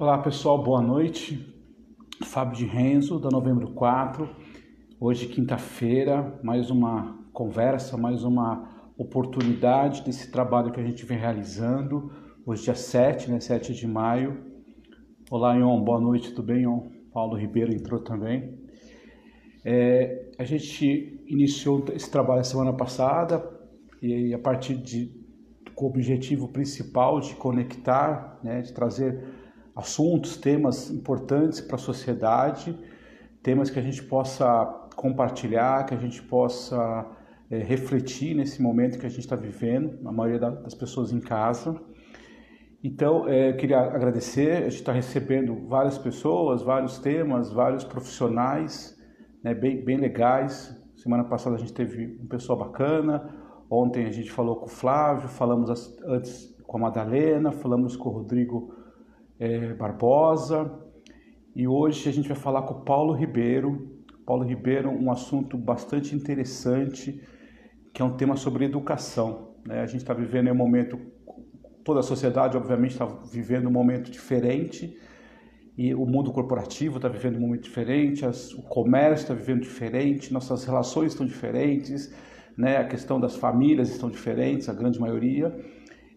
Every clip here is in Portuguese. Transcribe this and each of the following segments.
Olá pessoal, boa noite. Fábio de Renzo, da Novembro 4. Hoje, quinta-feira, mais uma conversa, mais uma oportunidade desse trabalho que a gente vem realizando. Hoje, dia 7, né? 7 de maio. Olá, Ion, boa noite, tudo bem, Ion? Paulo Ribeiro entrou também. É, a gente iniciou esse trabalho semana passada e a partir de com o objetivo principal de conectar, né, de trazer assuntos, temas importantes para a sociedade, temas que a gente possa compartilhar, que a gente possa é, refletir nesse momento que a gente está vivendo, a maioria das pessoas em casa. Então, é, queria agradecer, a gente está recebendo várias pessoas, vários temas, vários profissionais né, bem, bem legais. Semana passada a gente teve um pessoal bacana, ontem a gente falou com o Flávio, falamos antes com a Madalena, falamos com o Rodrigo é, Barbosa e hoje a gente vai falar com o Paulo Ribeiro. Paulo Ribeiro, um assunto bastante interessante, que é um tema sobre educação. Né? A gente está vivendo um momento, toda a sociedade, obviamente, está vivendo um momento diferente e o mundo corporativo está vivendo um momento diferente, as, o comércio está vivendo diferente, nossas relações estão diferentes, né? a questão das famílias estão diferentes, a grande maioria.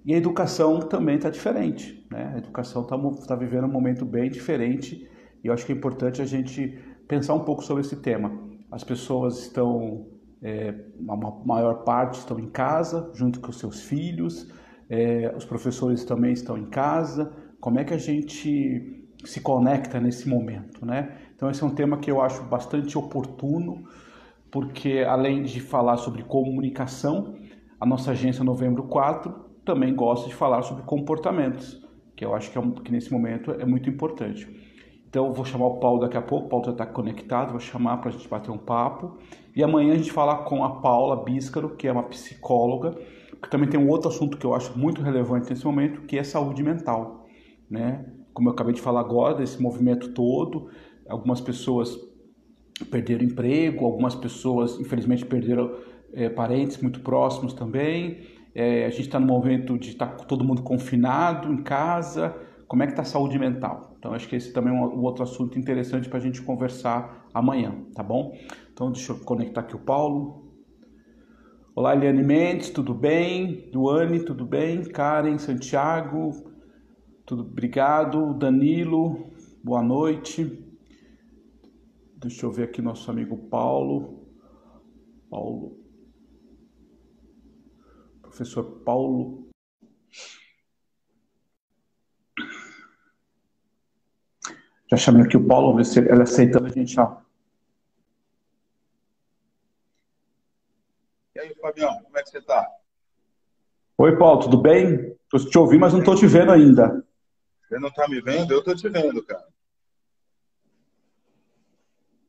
E a educação também está diferente. Né? A educação está tá vivendo um momento bem diferente e eu acho que é importante a gente pensar um pouco sobre esse tema. As pessoas estão, é, uma maior parte estão em casa, junto com os seus filhos, é, os professores também estão em casa. Como é que a gente se conecta nesse momento? Né? Então, esse é um tema que eu acho bastante oportuno, porque além de falar sobre comunicação, a nossa agência Novembro 4 também gosta de falar sobre comportamentos, que eu acho que, é, que nesse momento é muito importante. Então, vou chamar o Paulo daqui a pouco, o Paulo já está conectado, vou chamar para a gente bater um papo. E amanhã a gente fala com a Paula Bíscaro, que é uma psicóloga, que também tem um outro assunto que eu acho muito relevante nesse momento, que é saúde mental. Né? Como eu acabei de falar agora, desse movimento todo, algumas pessoas perderam emprego, algumas pessoas, infelizmente, perderam é, parentes muito próximos também. É, a gente está no momento de estar tá todo mundo confinado em casa. Como é que está a saúde mental? Então, acho que esse também é um, um outro assunto interessante para a gente conversar amanhã, tá bom? Então, deixa eu conectar aqui o Paulo. Olá, Eliane Mendes, tudo bem? Duane, tudo bem? Karen, Santiago, tudo obrigado. Danilo, boa noite. Deixa eu ver aqui nosso amigo Paulo. Paulo professor Paulo. Já chamei aqui o Paulo, ver se ele aceita a gente. Ó. E aí, Fabião, como é que você está? Oi, Paulo, tudo bem? Estou te ouvindo, mas não estou te vendo ainda. Você não está me vendo? Eu estou te vendo, cara.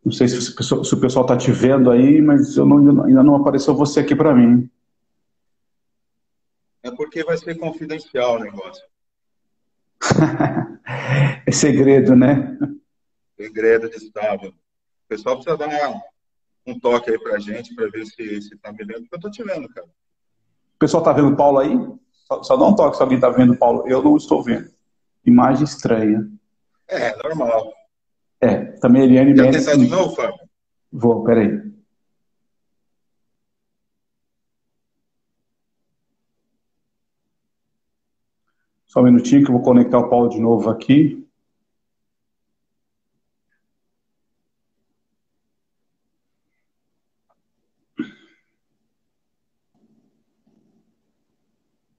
Não sei se, se o pessoal está te vendo aí, mas eu não, ainda não apareceu você aqui para mim. Porque vai ser confidencial o negócio. é segredo, né? Segredo de Estado. O pessoal precisa dar um toque aí pra gente para ver se, se tá me vendo, porque eu tô te vendo, cara. O pessoal tá vendo o Paulo aí? Só, só dá um toque se alguém tá vendo o Paulo. Eu não estou vendo. Imagem estranha. É, normal. É, também a Eliane Quer tentar de novo, Fábio? Vou, peraí. Só um minutinho que eu vou conectar o Paulo de novo aqui.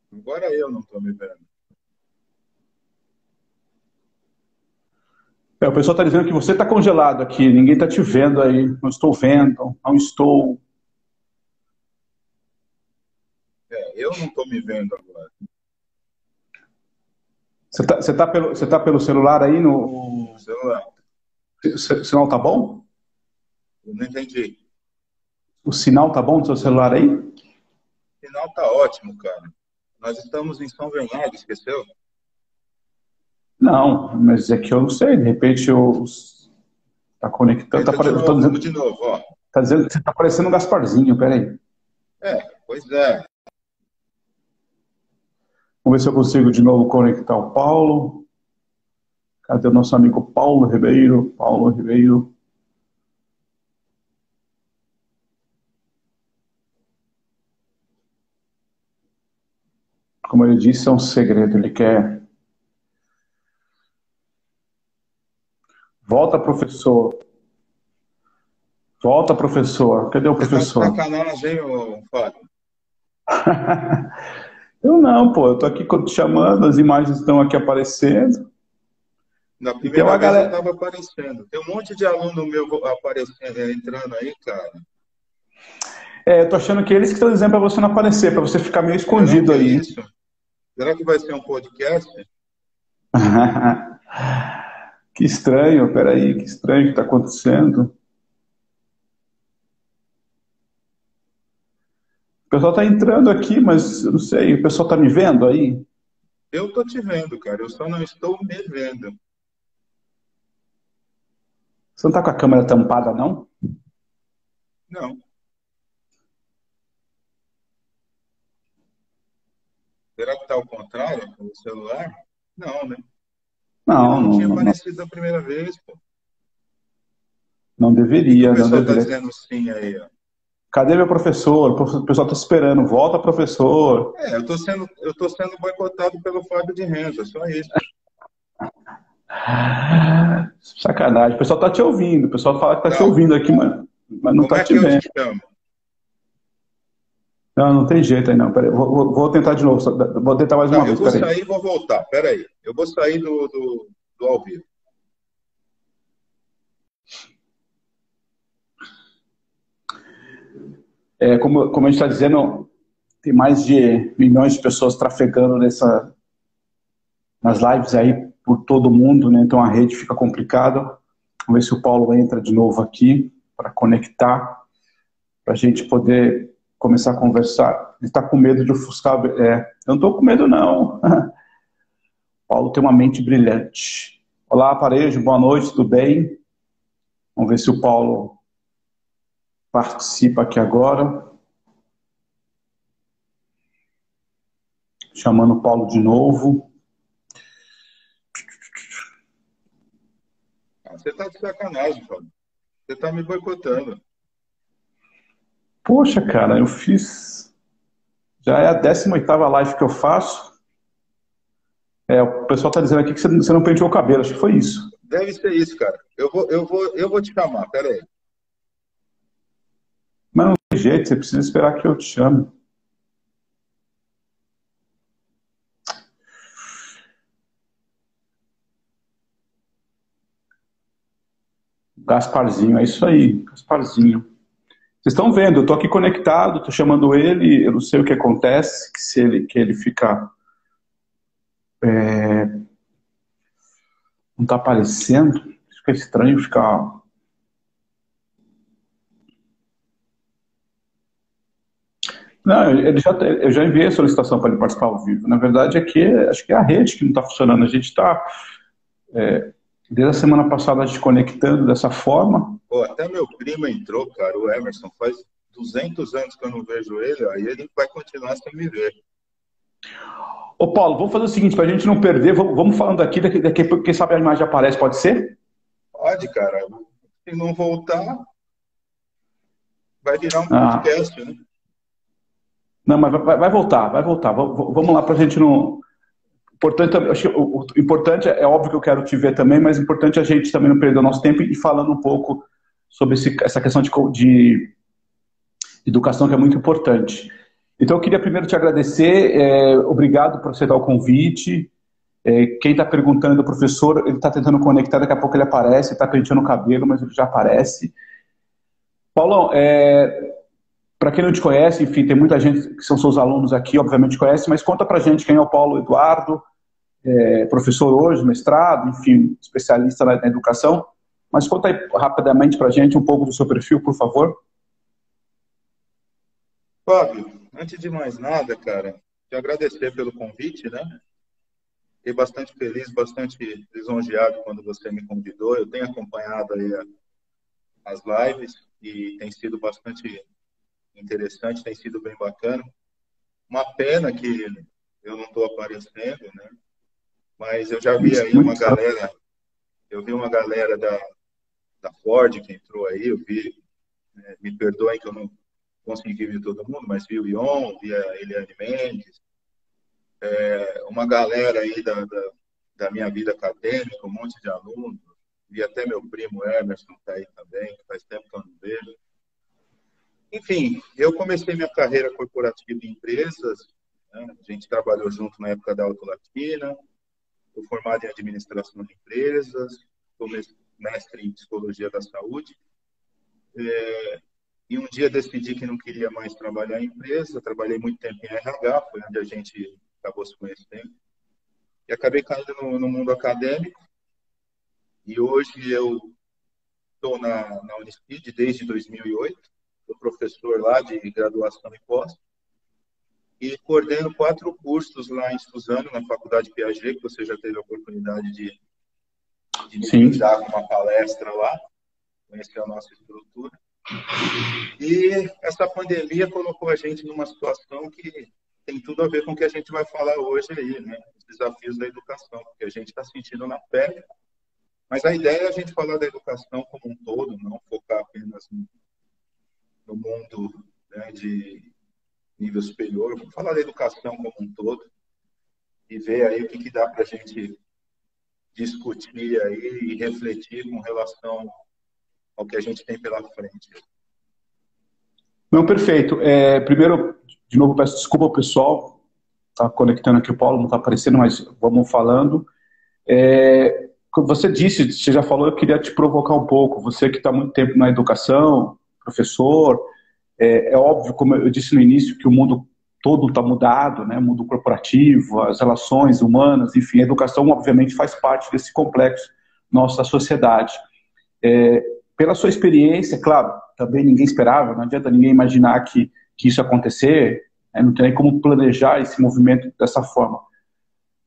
Agora eu não estou me vendo. É, o pessoal está dizendo que você está congelado aqui, ninguém está te vendo aí. Não estou vendo, não estou. É, eu não estou me vendo agora. Você está você tá pelo, você tá pelo celular aí no. Celular. O sinal tá bom? Eu não entendi. O sinal tá bom do seu celular aí? O sinal tá ótimo, cara. Nós estamos em São Bernardo, esqueceu? Não, mas é que eu não sei, de repente eu. Tá conectando. Tá de, novo, dizendo, de novo, ó. Tá dizendo que você tá parecendo um Gasparzinho, peraí. É, pois é. Vamos ver se eu consigo de novo conectar o Paulo. Cadê o nosso amigo Paulo Ribeiro? Paulo Ribeiro. Como ele disse, é um segredo. Ele quer. Volta, professor. Volta, professor. Cadê o professor? Você tá sacanagem, ô, Fábio? Eu não, pô. Eu tô aqui te chamando, as imagens estão aqui aparecendo. Na primeira vez galera... eu estava aparecendo. Tem um monte de aluno meu aparecendo, entrando aí, cara. É, eu tô achando que eles que estão dizendo para você não aparecer, para você ficar meio escondido Será aí. É isso? Será que vai ser um podcast? que estranho, peraí, que estranho que está acontecendo. Pessoal está entrando aqui, mas eu não sei, o pessoal está me vendo aí? Eu estou te vendo, cara, eu só não estou me vendo. Você não está com a câmera tampada, não? Não. Será que está ao contrário com o celular? Não, né? Não, não, não tinha não, aparecido a primeira vez, pô. Não deveria, o não deveria. está dizendo sim aí, ó. Cadê meu professor? O pessoal está esperando. Volta, professor. É, eu estou sendo, eu tô sendo boicotado pelo Fábio de Renzo, é só isso. Sacanagem. O pessoal tá te ouvindo. O pessoal fala que tá te ouvindo aqui, mas, mas não Como tá é te vendo. te chamo? Não, não tem jeito aí não. Vou, vou- vou tentar de novo. Vou tentar mais uma Não, eu vez. vou sair e vou voltar. Peraí. Eu vou sair do, do, do ao vivo. É, como, como a gente está dizendo, tem mais de milhões de pessoas trafegando nessa, nas lives aí por todo mundo, né? Então a rede fica complicada. Vamos ver se o Paulo entra de novo aqui para conectar, para a gente poder começar a conversar. Ele está com medo de ofuscar. É, eu não estou com medo, não. Paulo tem uma mente brilhante. Olá, aparelho, boa noite, tudo bem? Vamos ver se o Paulo participa aqui agora. Chamando o Paulo de novo. Você tá de sacanagem, Fábio. Você tá me boicotando. Poxa, cara, eu fiz. Já é a 18 live que eu faço. É, o pessoal tá dizendo aqui que você você não penteou o cabelo, acho que foi isso. Deve ser isso, cara. Eu vou, eu vou, eu vou te chamar. Peraí. Mas não tem jeito, você precisa esperar que eu te chame. Gasparzinho, é isso aí, Gasparzinho. Vocês estão vendo, eu estou aqui conectado, estou chamando ele, eu não sei o que acontece, que se ele, que ele fica. é, não está aparecendo, fica estranho ficar. Não, ele já, eu já enviei a solicitação para ele participar ao vivo. Na verdade, é que acho que é a rede que não está funcionando. A gente está, é, desde a semana passada, te conectando dessa forma. Pô, até meu primo entrou, cara, o Emerson. Faz 200 anos que eu não vejo ele, aí ele vai continuar sem me ver. Ô Paulo, vamos fazer o seguinte, para a gente não perder, vamos, vamos falando aqui, daqui, daqui, quem sabe a imagem aparece, pode ser? Pode, cara. Se não voltar, vai virar um Ah. podcast, né? Não, mas vai, vai voltar, vai voltar. Vamos lá para a gente não. Importante, acho que o, importante é óbvio que eu quero te ver também, mas importante é a gente também não perder o nosso tempo e falando um pouco sobre esse- essa questão de, de educação que é muito importante. Então eu queria primeiro te agradecer, é, obrigado por aceitar o convite. É, quem está perguntando, o professor, ele está tentando conectar, daqui a pouco ele aparece, está penteando o cabelo, mas ele já aparece. Paulão, é, para quem não te conhece, enfim, tem muita gente que são seus alunos aqui, obviamente conhece, mas conta pra gente quem é o Paulo Eduardo, é, professor hoje, mestrado, enfim, especialista na, na educação. Mas conta aí rapidamente pra gente um pouco do seu perfil, por favor. Fábio, antes de mais nada, cara, te agradecer pelo convite, né? Fiquei bastante feliz, bastante lisonjeado quando você me convidou. Eu tenho acompanhado aí as lives e tem sido bastante interessante, tem sido bem bacana. Uma pena que eu não estou aparecendo, né? Mas eu já vi aí uma galera eu vi uma galera da, da Ford que entrou aí, eu vi, né, me perdoem que eu não consegui ver todo mundo, mas vi o Ion, vi a Eliane Mendes, é, uma galera aí da, da, da, minha vida acadêmica, um monte de alunos, vi até meu primo Emerson está aí também, que faz tempo que eu não vejo. Enfim, eu comecei minha carreira corporativa em empresas, né? a gente trabalhou junto na época da Auto Latina, Estou formado em administração de empresas, sou mestre em psicologia da saúde. É, e um dia decidi que não queria mais trabalhar em empresa. Trabalhei muito tempo em RH, foi onde a gente acabou se conhecendo. E acabei caindo no, no mundo acadêmico. E hoje eu estou na, na desde 2008. Sou professor lá de graduação e pós e coordeno quatro cursos lá em Suzano, na Faculdade Piaget, que você já teve a oportunidade de, de me dar uma palestra lá, conhecer a nossa estrutura. E essa pandemia colocou a gente numa situação que tem tudo a ver com o que a gente vai falar hoje aí, né? Os desafios da educação, porque a gente está sentindo na pele. Mas a ideia é a gente falar da educação como um todo, não focar apenas no, no mundo né, de nível superior, vamos falar da educação como um todo e ver aí o que, que dá para a gente discutir aí e refletir com relação ao que a gente tem pela frente. Não, perfeito. É, primeiro, de novo, peço desculpa ao pessoal, está conectando aqui o Paulo, não está aparecendo, mas vamos falando. É, você disse, você já falou, eu queria te provocar um pouco. Você que está muito tempo na educação, professor, é, é, óbvio, como eu disse no início, que o mundo todo está mudado, né? O mundo corporativo, as relações humanas, enfim, a educação obviamente faz parte desse complexo nosso da sociedade. É, pela sua experiência, claro, também ninguém esperava, não adianta ninguém imaginar que, que isso acontecer, né? não tem nem como planejar esse movimento dessa forma.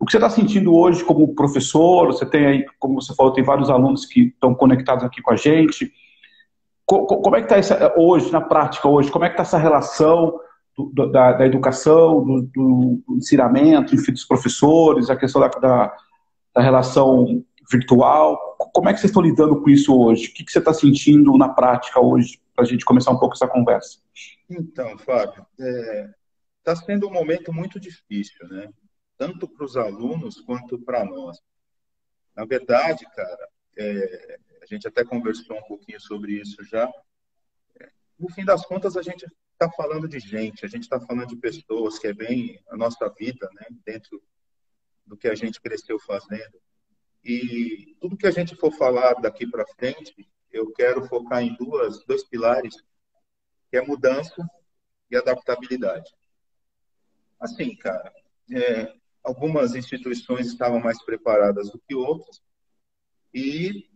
O que você está sentindo hoje como professor? Você tem aí, como você falou, tem vários alunos que estão conectados aqui com a gente como é que está hoje, na prática hoje, como é que está essa relação do, da, da, educação, do, do, ensinamento, enfim, dos professores, a questão da, da, da, relação virtual? Como é que vocês estão lidando com isso hoje? O que, que você está sentindo na prática hoje, para a gente começar um pouco essa conversa? Então, Fábio, está é, tá sendo um momento muito difícil, né? Tanto para os alunos quanto para nós. Na verdade, cara, é, gente até conversou um pouquinho sobre isso já. No fim das contas, a gente está falando de gente, a gente está falando de pessoas, que é bem a nossa vida, né? Dentro do que a gente cresceu fazendo. E tudo que a gente for falar daqui para frente, eu quero focar em duas, dois pilares, que é mudança e adaptabilidade. Assim, cara, é, algumas instituições estavam mais preparadas do que outras, e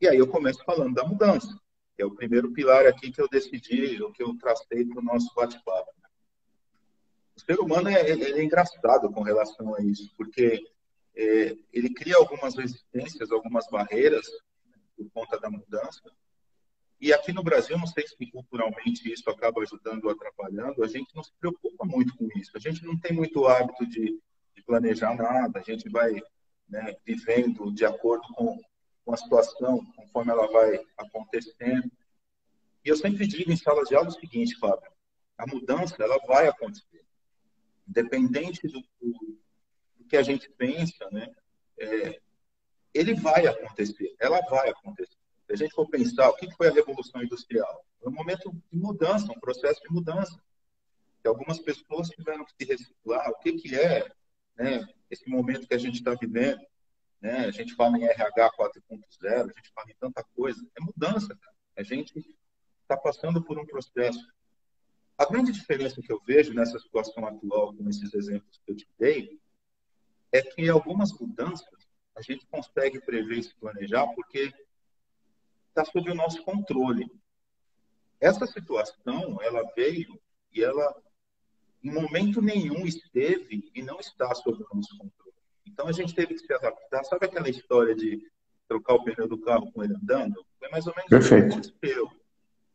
e aí eu começo falando da mudança, que é o primeiro pilar aqui que eu decidi, o que eu tracei para o nosso bate-papo. O ser humano é, é, engraçado com relação a isso, porque é, ele cria algumas resistências, algumas barreiras por conta da mudança. E aqui no Brasil, não sei se culturalmente isso acaba ajudando ou atrapalhando, a gente não se preocupa muito com isso. A gente não tem muito hábito de, de planejar nada, a gente vai né, vivendo de acordo com com a situação, conforme ela vai acontecendo. E eu sempre digo em sala de aula o seguinte, Fábio, a mudança ela vai acontecer. Independente do, do, que a gente pensa, né? É, ele vai acontecer, ela vai acontecer. Se a gente for pensar, o que foi a Revolução Industrial? Foi um momento de mudança, um processo de mudança. Que algumas pessoas tiveram que se reciclar. O que, que é né, esse momento que a gente está vivendo? Né? A gente fala em RH 4.0, a gente fala em tanta coisa. É mudança, cara. A gente está passando por um processo. A grande diferença que eu vejo nessa situação atual, com esses exemplos que eu te dei, é que algumas mudanças a gente consegue prever e se planejar porque está sob o nosso controle. Essa situação, ela veio e ela, em momento nenhum, esteve e não está sob o nosso controle. Então a gente teve que se adaptar. Sabe aquela história de trocar o pneu do carro com ele andando? Foi mais ou menos Perfeito. isso que aconteceu.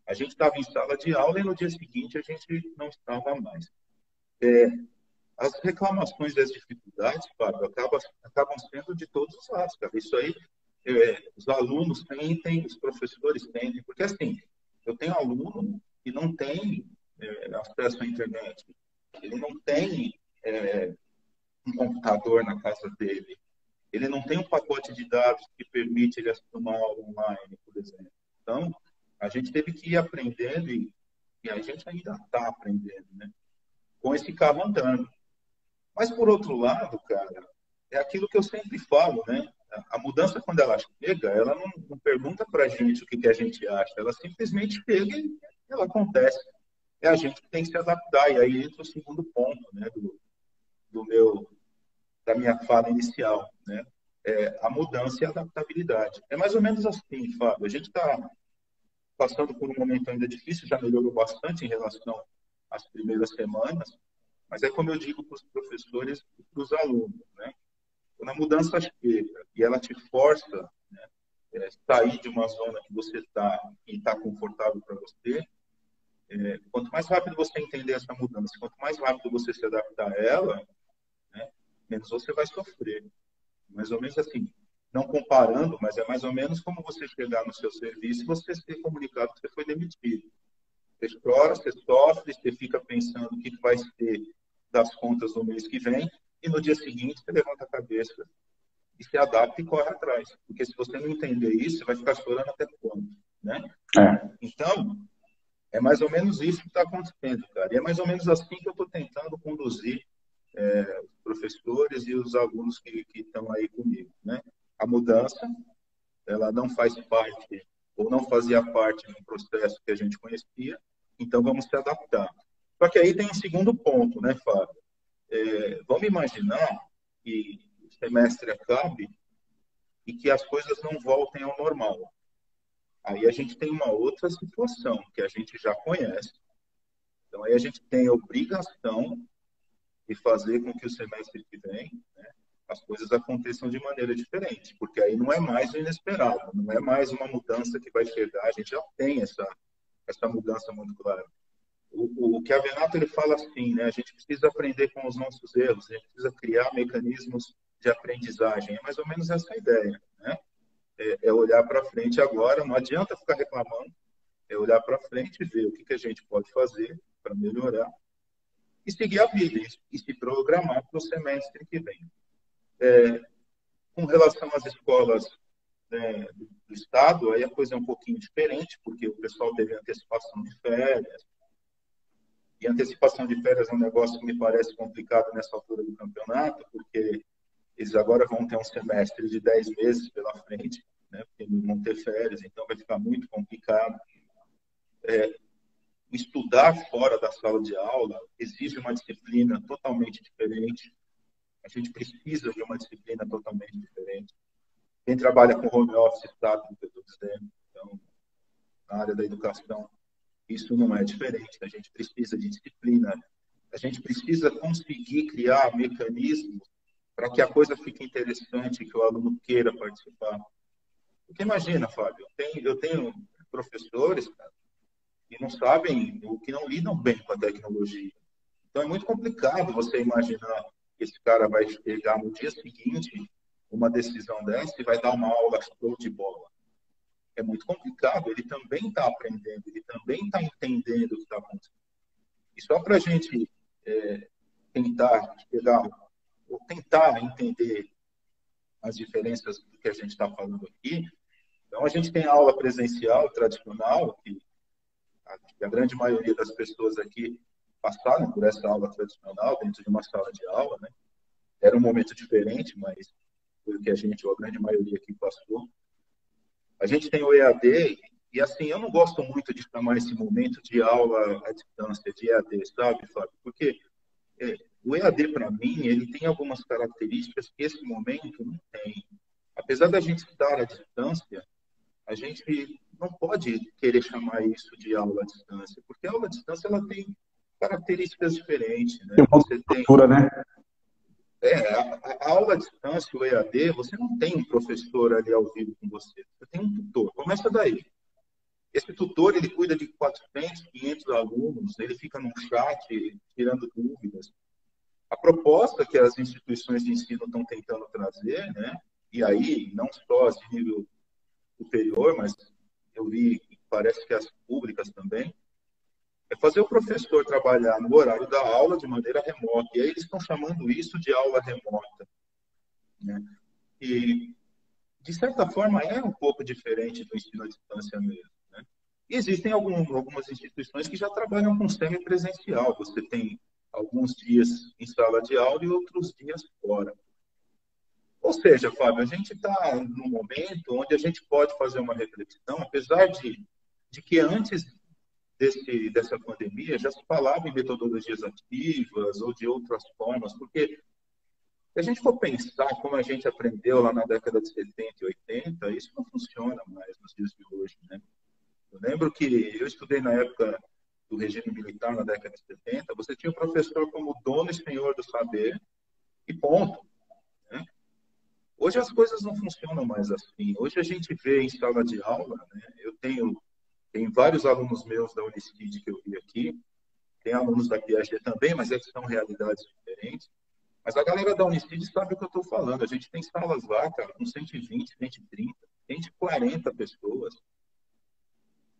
A gente estava em sala de aula e no dia seguinte a gente não estava mais. É, as reclamações das dificuldades, Fábio, acabam, acabam sendo de todos os lados, cara. Isso aí, é, os alunos tentem, os professores tentem, porque assim, eu tenho aluno que não tem é, acesso à internet, ele não tem é, um computador na casa dele, ele não tem um pacote de dados que permite ele assistir uma aula online, por exemplo. Então, a gente teve que ir aprendendo e, a gente ainda está aprendendo, né? Com esse carro andando. Mas, por outro lado, cara, é aquilo que eu sempre falo, né? A mudança, quando ela chega, ela não, não pergunta para a gente o que, que a gente acha, ela simplesmente chega e ela acontece. É a gente que tem que se adaptar. E aí entra o segundo ponto né, do, do meu, da minha fala inicial, né? É a mudança e a adaptabilidade. É mais ou menos assim, Fábio. A gente está passando por um momento ainda difícil, já melhorou bastante em relação às primeiras semanas, mas é como eu digo para os professores e para os alunos, né? Quando a mudança chega e ela te força né, é, sair de uma zona que você está e está confortável para você, é, quanto mais rápido você entender essa mudança, quanto mais rápido você se adaptar a ela, menos você vai sofrer. Mais ou menos assim, não comparando, mas é mais ou menos como você chegar no seu serviço e você ser comunicado que você foi demitido. Você chora, você sofre, você fica pensando o que vai ser das contas no mês que vem, e no dia seguinte você levanta a cabeça e se adapta e corre atrás. Porque se você não entender isso, você vai ficar chorando até quando, né? É. Então, é mais ou menos isso que está acontecendo, cara. E é mais ou menos assim que eu estou tentando conduzir é, os professores e os alunos que estão aí comigo, né? A mudança, ela não faz parte ou não fazia parte do processo que a gente conhecia, então vamos se adaptar. Só que aí tem um segundo ponto, né, Fábio? É, vamos imaginar que o semestre acabe e que as coisas não voltem ao normal. Aí a gente tem uma outra situação que a gente já conhece. Então aí a gente tem a obrigação de fazer com que o semestre que vem né, as coisas aconteçam de maneira diferente, porque aí não é mais o inesperado, não é mais uma mudança que vai chegar, a gente já tem essa, essa mudança muito clara o, o que a Venato ele fala assim, né? A gente precisa aprender com os nossos erros, a gente precisa criar mecanismos de aprendizagem. É mais ou menos essa ideia, né? É, é olhar para frente agora, não adianta ficar reclamando, é olhar para frente e ver o que, que a gente pode fazer para melhorar e seguir a vida e se programar para o semestre que vem. É, com relação às escolas né, do Estado, aí a coisa é um pouquinho diferente, porque o pessoal teve antecipação de férias, e antecipação de férias é um negócio que me parece complicado nessa altura do campeonato, porque eles agora vão ter um semestre de 10 meses pela frente, né, porque não vão ter férias, então vai ficar muito complicado. É, estudar fora da sala de aula exige uma disciplina totalmente diferente. A gente precisa de uma disciplina totalmente diferente. Quem trabalha com home office sabe o que eu estou dizendo. Então, na área da educação, isso não é diferente. A gente precisa de disciplina. A gente precisa conseguir criar mecanismos para que a coisa fique interessante, que o aluno queira participar. Porque imagina, Fábio, eu tenho, eu tenho professores cara, que não sabem, ou que não lidam bem com a tecnologia. Então é muito complicado você imaginar que esse cara vai chegar no dia seguinte uma decisão dessa e vai dar uma aula show de bola é muito complicado. Ele também está aprendendo, ele também está entendendo o que está acontecendo. E só para a gente é, tentar pegar, ou tentar entender as diferenças do que a gente está falando aqui, então a gente tem aula presencial tradicional, que a, grande maioria das pessoas aqui passaram por essa aula tradicional dentro de uma sala de aula, né? Era um momento diferente, mas foi o que a gente, ou a grande maioria aqui passou. A gente tem o EAD, e assim, eu não gosto muito de chamar esse momento de aula à distância, de EAD, sabe, Fábio? Porque é, o EAD, para mim, ele tem algumas características que esse momento não tem. Apesar da gente estar à distância, a gente não pode querer chamar isso de aula à distância, porque a aula à distância ela tem características diferentes. Né? Tem uma Você tem, né? É, a, a, aula à distância, o EAD, você não tem um professor ali ao vivo com você. Você tem um tutor. Começa daí. Esse tutor, ele cuida de 400, 500 alunos, ele fica num chat tirando dúvidas. A proposta que as instituições de ensino estão tentando trazer, né, e aí não só de nível superior, mas eu vi, parece que as públicas também, é fazer o professor trabalhar no horário da aula de maneira remota. E aí eles estão chamando isso de aula remota. Né? E, de certa forma, é um pouco diferente do ensino à distância mesmo. Né? E existem algum, algumas instituições que já trabalham com semipresencial. Você tem alguns dias em sala de aula e outros dias fora. Ou seja, Fábio, a gente está num momento onde a gente pode fazer uma reflexão, apesar de, de que antes desse, dessa pandemia já se falava em metodologias ativas ou de outras formas, porque se a gente for pensar como a gente aprendeu lá na década de 70 e 80, isso não funciona mais nos dias de hoje, né? Eu lembro que eu estudei na época do regime militar, na década de 70, você tinha o professor como dono e senhor do saber, e ponto. Hoje as coisas não funcionam mais assim. Hoje a gente vê em sala de aula, né? eu tenho tem vários alunos meus da Unicid que eu vi aqui, tem alunos da Piaget também, mas é que são realidades diferentes. Mas a galera da Unicid sabe o que eu estou falando. A gente tem salas lá, cara, com 120, 130, 140 pessoas.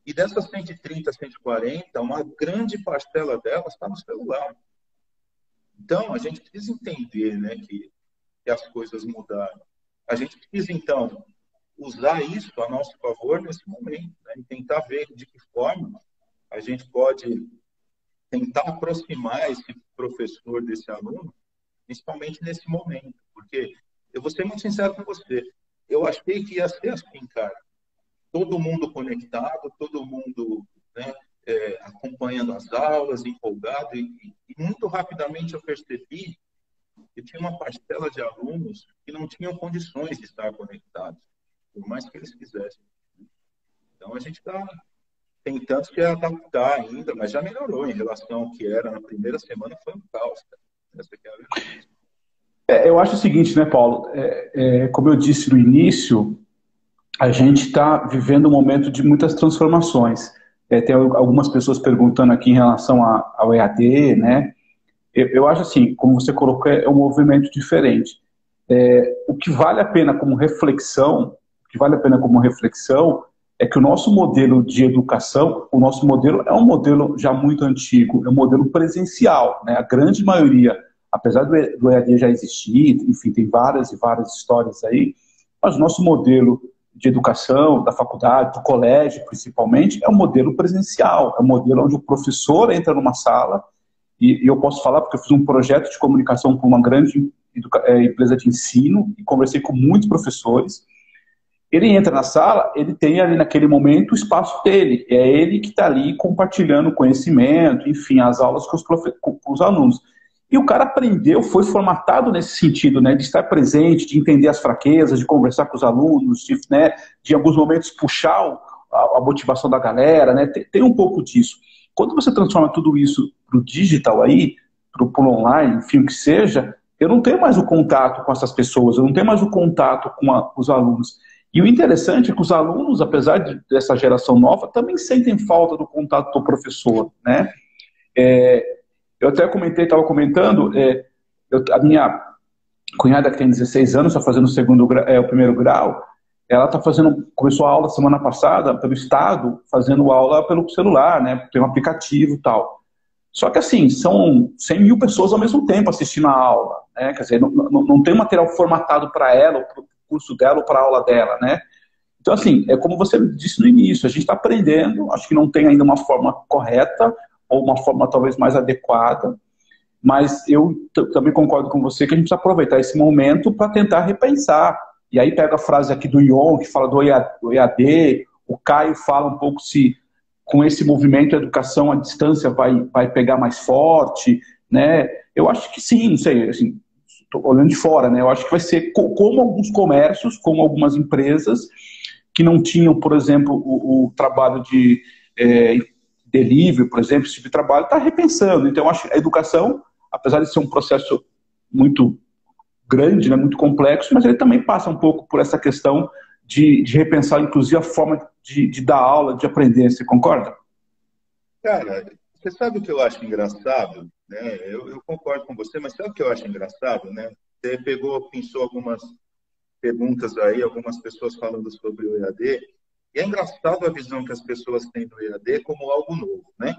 E dessas 130, 140, uma grande parcela delas está no celular. Então, a gente precisa entender né, que, que as coisas mudaram. A gente precisa, então, usar isso a nosso favor nesse momento né? e tentar ver de que forma a gente pode tentar aproximar esse professor desse aluno, principalmente nesse momento, porque eu vou ser muito sincero com você, eu achei que ia ser assim, cara, todo mundo conectado, todo mundo né, é, acompanhando as aulas, empolgado, e, e muito rapidamente eu percebi que tinha uma parcela de alunos que não tinham condições de estar conectados por mais que eles quisessem. Então a gente está tentando se adaptar ainda, mas já melhorou em relação ao que era na primeira semana, foi um caos. Essa é a. É, eu acho o seguinte, né, Paulo? É, é, como eu disse no início, a gente está vivendo um momento de muitas transformações. É, tem algumas pessoas perguntando aqui em relação a, ao EAD, né? Eu, eu, acho assim, como você colocou, é um movimento diferente. É, o que vale a pena como reflexão que vale a pena como reflexão é que o nosso modelo de educação, o nosso modelo é um modelo já muito antigo, é um modelo presencial. Né? A grande maioria, apesar do EAD já existir, enfim, tem várias e várias histórias aí, mas o nosso modelo de educação, da faculdade, do colégio principalmente, é um modelo presencial, é um modelo onde o professor entra numa sala, e, e eu posso falar porque eu fiz um projeto de comunicação com uma grande é, empresa de ensino e conversei com muitos professores, ele entra na sala, ele tem ali naquele momento o espaço dele. É ele que está ali compartilhando conhecimento, enfim, as aulas com os, com os, alunos. E o cara aprendeu, foi formatado nesse sentido, né, de estar presente, de entender as fraquezas, de conversar com os alunos, de, né, de em alguns momentos puxar a, a motivação da galera, né, tem, tem, um pouco disso. Quando você transforma tudo isso para o digital aí, para o online, enfim, o que seja, eu não tenho mais o contato com essas pessoas, eu não tenho mais o contato com a, os alunos. E o interessante é que os alunos, apesar de, dessa geração nova, também sentem falta do contato do professor, né? É, eu até comentei, estava comentando, é, eu, a minha cunhada que tem 16 anos, está fazendo o, segundo, é, o primeiro grau, ela está fazendo, começou a aula semana passada pelo estado, fazendo aula pelo celular, né? Tem um aplicativo e tal. Só que assim, são 100 mil pessoas ao mesmo tempo assistindo a aula, né? Quer dizer, não, não, não tem material formatado para ela, curso dela ou para a aula dela, né? Então, assim, é como você disse no início, a gente está aprendendo, acho que não tem ainda uma forma correta ou uma forma talvez mais adequada, mas eu também concordo com você que a gente precisa aproveitar esse momento para tentar repensar. E aí pega a frase aqui do Ion, que fala do EAD, o Caio fala um pouco se com esse movimento a educação à distância vai, vai pegar mais forte, né? Eu acho que sim, não sei, assim, olhando de fora, né? Eu acho que vai ser como alguns comércios, como algumas empresas que não tinham, por exemplo, o, o trabalho de é, delivery, por exemplo, esse tipo de trabalho, está repensando. Então, acho que a educação, apesar de ser um processo muito grande, né, muito complexo, mas ele também passa um pouco por essa questão de, de repensar, inclusive, a forma de, de, dar aula, de aprender. Você concorda? Cara, você sabe o que eu acho engraçado? Né? Eu, eu, concordo com você, mas sabe o que eu acho engraçado? Né? Você pegou, pensou algumas perguntas aí, algumas pessoas falando sobre o EAD. E é engraçado a visão que as pessoas têm do EAD como algo novo, né?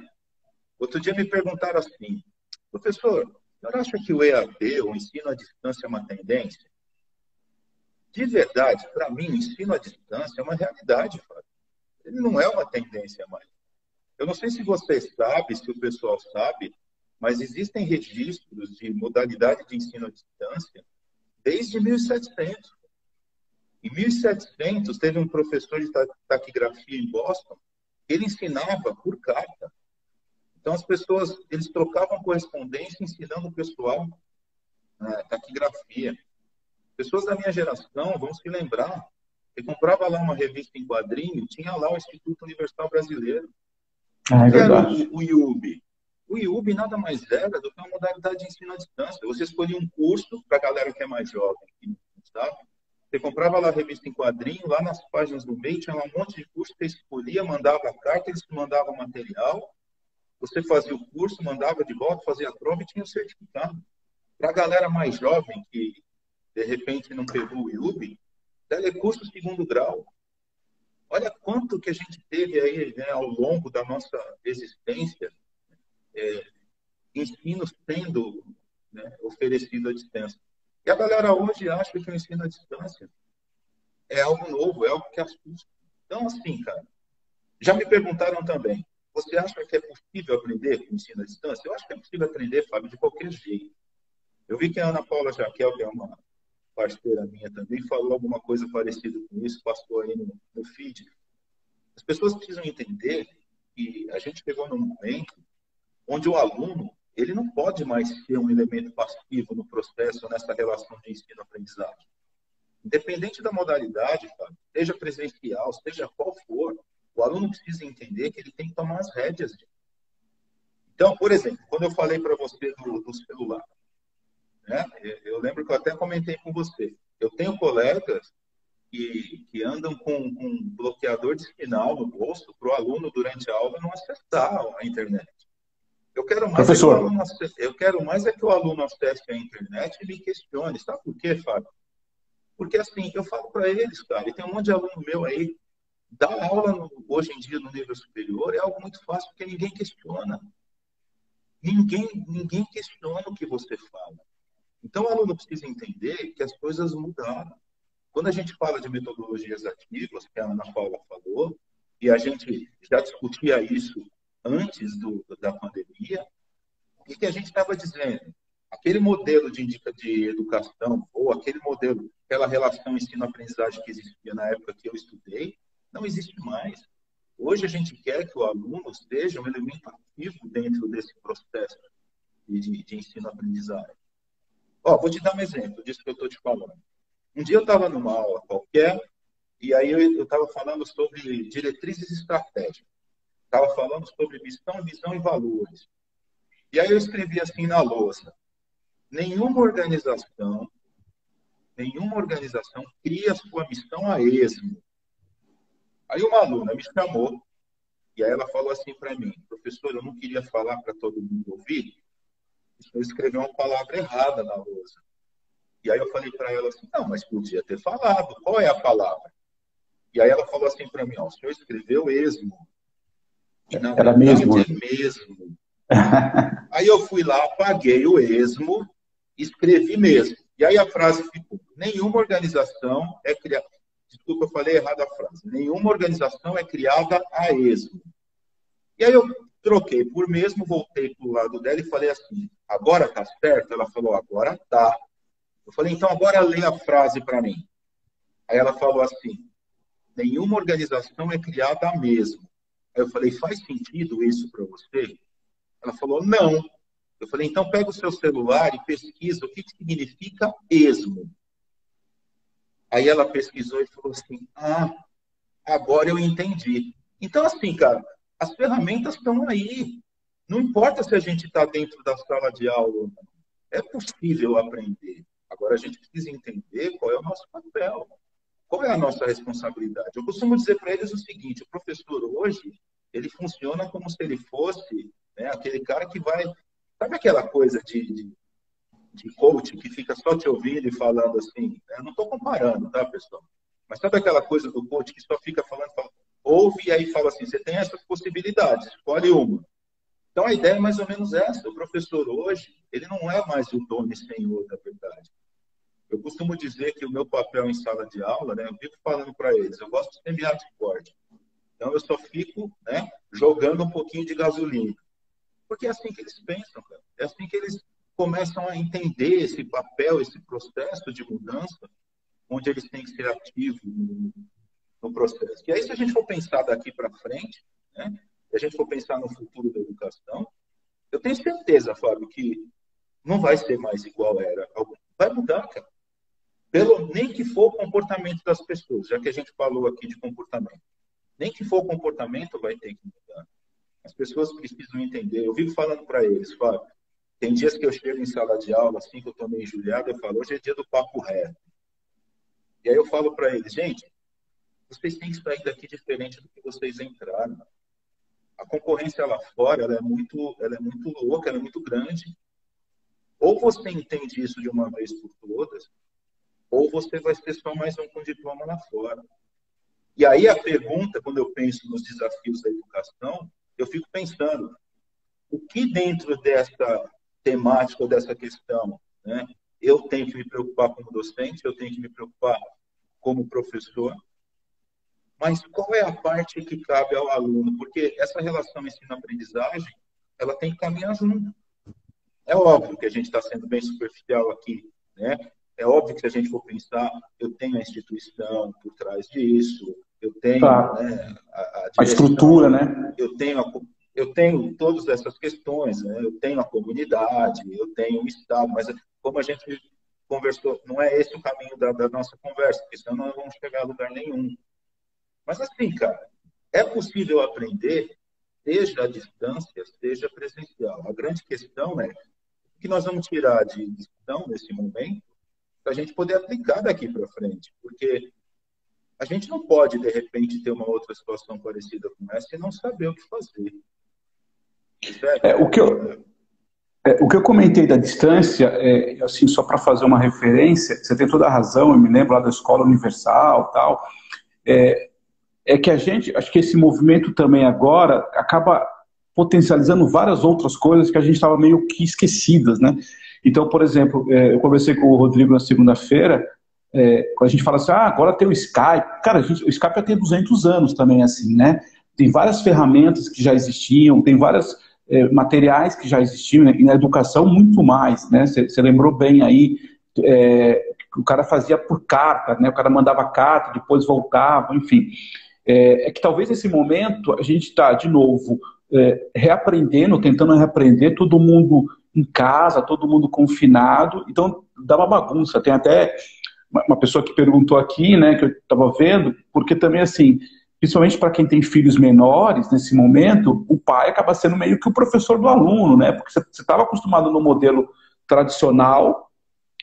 Outro dia me perguntaram assim, professor, você acha que o EAD, o ensino à distância, é uma tendência? De verdade, para mim, o ensino à distância é uma realidade, Fábio. Ele não é uma tendência mais. Eu não sei se você sabe, se o pessoal sabe, mas existem registros de modalidade de ensino à distância desde 1700. Em 1700, teve um professor de taquigrafia em Boston, ele ensinava por carta. Então, as pessoas, eles trocavam correspondência ensinando o pessoal né, taquigrafia. Pessoas da minha geração vão se lembrar. Você comprava lá uma revista em quadrinho, tinha lá o Instituto Universal Brasileiro. Ah, é era o, o IUB. O IUB nada mais era do que uma modalidade de ensino à distância. Você escolhia um curso para a galera que é mais jovem, sabe? Você comprava lá a revista em quadrinho, lá nas páginas do meio tinha lá um monte de curso, você escolhia, mandava carta, eles mandavam material, você fazia o curso, mandava de volta, fazia a prova e tinha o certificado. Para a galera mais jovem, que de repente não pegou o IUB, telecurso segundo grau. Olha quanto que a gente teve aí né, ao longo da nossa existência, é, ensinos sendo né, oferecido à distância. E a galera hoje acha que o ensino à distância é algo novo, é algo que assusta. Então, assim, cara, já me perguntaram também, você acha que é possível aprender com ensino à distância? Eu acho que é possível aprender, Fábio, de qualquer jeito. Eu vi que a Ana Paula Jaquel, que é uma parceira minha também, falou alguma coisa parecida com isso, passou aí no, no feed. As pessoas precisam entender que a gente pegou num momento onde o aluno ele não pode mais ser um elemento passivo no processo, nessa relação de ensino-aprendizagem. Independente da modalidade, cara, seja presencial, seja qual for, o aluno precisa entender que ele tem que tomar as rédeas. Então, por exemplo, quando eu falei para você do, do, celular, né, eu lembro que eu até comentei com você. Eu tenho colegas que, que andam com, com um bloqueador de sinal no bolso para o aluno, durante a aula, não acessar a internet. Eu quero mais Professor. É que o aluno, eu quero mais é que o aluno acesse a internet e me questione. Sabe por quê, Fábio? Porque assim, eu falo para eles, cara, e tem um monte de aluno meu aí, dar aula no, hoje em dia no nível superior é algo muito fácil, porque ninguém questiona. Ninguém, ninguém questiona o que você fala. Então, o aluno precisa entender que as coisas mudaram. Quando a gente fala de metodologias ativas, que a Ana Paula falou, e a gente já discutia isso antes do, da pandemia, o que, que a gente estava dizendo? Aquele modelo de, de educação, ou aquele modelo, aquela relação ensino-aprendizagem que existia na época que eu estudei, não existe mais. Hoje a gente quer que o aluno seja um elemento ativo dentro desse processo de, de ensino-aprendizagem. Ó, vou te dar um exemplo disso que eu estou te falando. Um dia eu estava numa aula qualquer, e aí eu estava falando sobre diretrizes estratégicas estava falando sobre missão, visão e valores. E aí eu escrevi assim na lousa: nenhuma organização, nenhuma organização cria sua missão a esmo. Aí uma aluna me chamou e aí ela falou assim para mim, professor, eu não queria falar para todo mundo ouvir, eu escrevi uma palavra errada na lousa. E aí eu falei para ela assim, não, mas podia ter falado, qual é a palavra? E aí ela falou assim para mim, ó, o senhor escreveu esmo. Não, Era mesmo. É mesmo. aí eu fui lá, apaguei o esmo, escrevi mesmo. E aí a frase ficou: nenhuma organização é criada. Desculpa, eu falei errado a frase. Nenhuma organização é criada a esmo. E aí eu troquei por mesmo, voltei para o lado dela e falei assim: agora tá certo? Ela falou: agora tá. Eu falei: então agora lê a frase para mim. Aí ela falou assim: nenhuma organização é criada a mesmo. Aí eu falei, faz sentido isso para você? Ela falou, não. Eu falei, então pega o seu celular e pesquisa o que, que significa esmo. Aí ela pesquisou e falou assim, ah, agora eu entendi. Então, assim, cara, as ferramentas estão aí. Não importa se a gente está dentro da sala de aula. É possível aprender. Agora a gente precisa entender qual é o nosso papel. Qual é a nossa responsabilidade? Eu costumo dizer para eles o seguinte: o professor hoje ele funciona como se ele fosse né, aquele cara que vai. Sabe aquela coisa de, de, de coach que fica só te ouvindo e falando assim. Eu não estou comparando, tá, pessoal? Mas sabe aquela coisa do coach que só fica falando, fala, ouve e aí fala assim: você tem essas possibilidades, escolhe uma. Então a ideia é mais ou menos essa. O professor hoje, ele não é mais o dono e senhor da verdade. Eu costumo dizer que o meu papel em sala de aula, né, eu fico falando para eles, eu gosto de semear discórdia. Então eu só fico né, jogando um pouquinho de gasolina. Porque é assim que eles pensam, cara. é assim que eles começam a entender esse papel, esse processo de mudança, onde eles têm que ser ativos no, processo. E aí, se a gente for pensar daqui para frente, né, se a gente for pensar no futuro da educação, eu tenho certeza, Fábio, que não vai ser mais igual era. Vai mudar, cara. Pelo, nem que for o comportamento das pessoas, já que a gente falou aqui de comportamento. Nem que for o comportamento, vai ter que mudar. As pessoas precisam entender. Eu vivo falando para eles, Fábio, tem dias que eu chego em sala de aula, assim que eu estou meio injuriado, eu falo, hoje é dia do papo reto. E aí eu falo para eles, gente, vocês têm que sair daqui diferente do que vocês entraram. A concorrência lá fora, ela é muito, ela é muito louca, ela é muito grande. Ou você entende isso de uma vez por todas, ou você vai ser só mais um com diploma lá fora. E aí a pergunta, quando eu penso nos desafios da educação, eu fico pensando, o que dentro dessa temática dessa questão, né? Eu tenho que me preocupar como docente, eu tenho que me preocupar como professor, mas qual é a parte que cabe ao aluno? Porque essa relação ensino-aprendizagem, ela tem que caminhar junto. É óbvio que a gente está sendo bem superficial aqui, né? É óbvio que se a gente for pensar, eu tenho a instituição por trás disso, eu tenho tá. né, a, a, direção, a, estrutura, né? Eu tenho a, eu tenho todas essas questões, né? eu tenho a comunidade, eu tenho o Estado, mas como a gente conversou, não é esse o caminho da, da nossa conversa, porque senão não vamos chegar a lugar nenhum. Mas assim, cara, é possível aprender, seja à distância, seja presencial. A grande questão é o que nós vamos tirar de lição nesse momento para a gente poder aplicar daqui para frente, porque a gente não pode, de repente, ter uma outra situação parecida com essa e não saber o que fazer. É, o, que eu, é, o que eu comentei da distância, é, assim, só para fazer uma referência, você tem toda a razão, eu me lembro lá da Escola Universal tal, é, é que a gente, acho que esse movimento também agora acaba potencializando várias outras coisas que a gente estava meio que esquecidas, né? Então, por exemplo, é, eu conversei com o Rodrigo na segunda-feira, é, quando a gente fala assim, ah, agora tem o Skype. Cara, gente, o Skype já tem 200 anos também, assim, né? Tem várias ferramentas que já existiam, tem várias é, materiais que já existiam, né? e na educação muito mais, né? Você lembrou bem aí, é, o cara fazia por carta, né? O cara mandava carta, depois voltava, enfim. É, é que talvez nesse momento a gente está, de novo, é, reaprendendo, tentando reaprender, todo mundo em casa, todo mundo confinado, então dá uma bagunça. Tem até uma pessoa que perguntou aqui, né, que eu estava vendo, porque também assim, principalmente para quem tem filhos menores, nesse momento, o pai acaba sendo meio que o professor do aluno, né? Porque você estava acostumado no modelo tradicional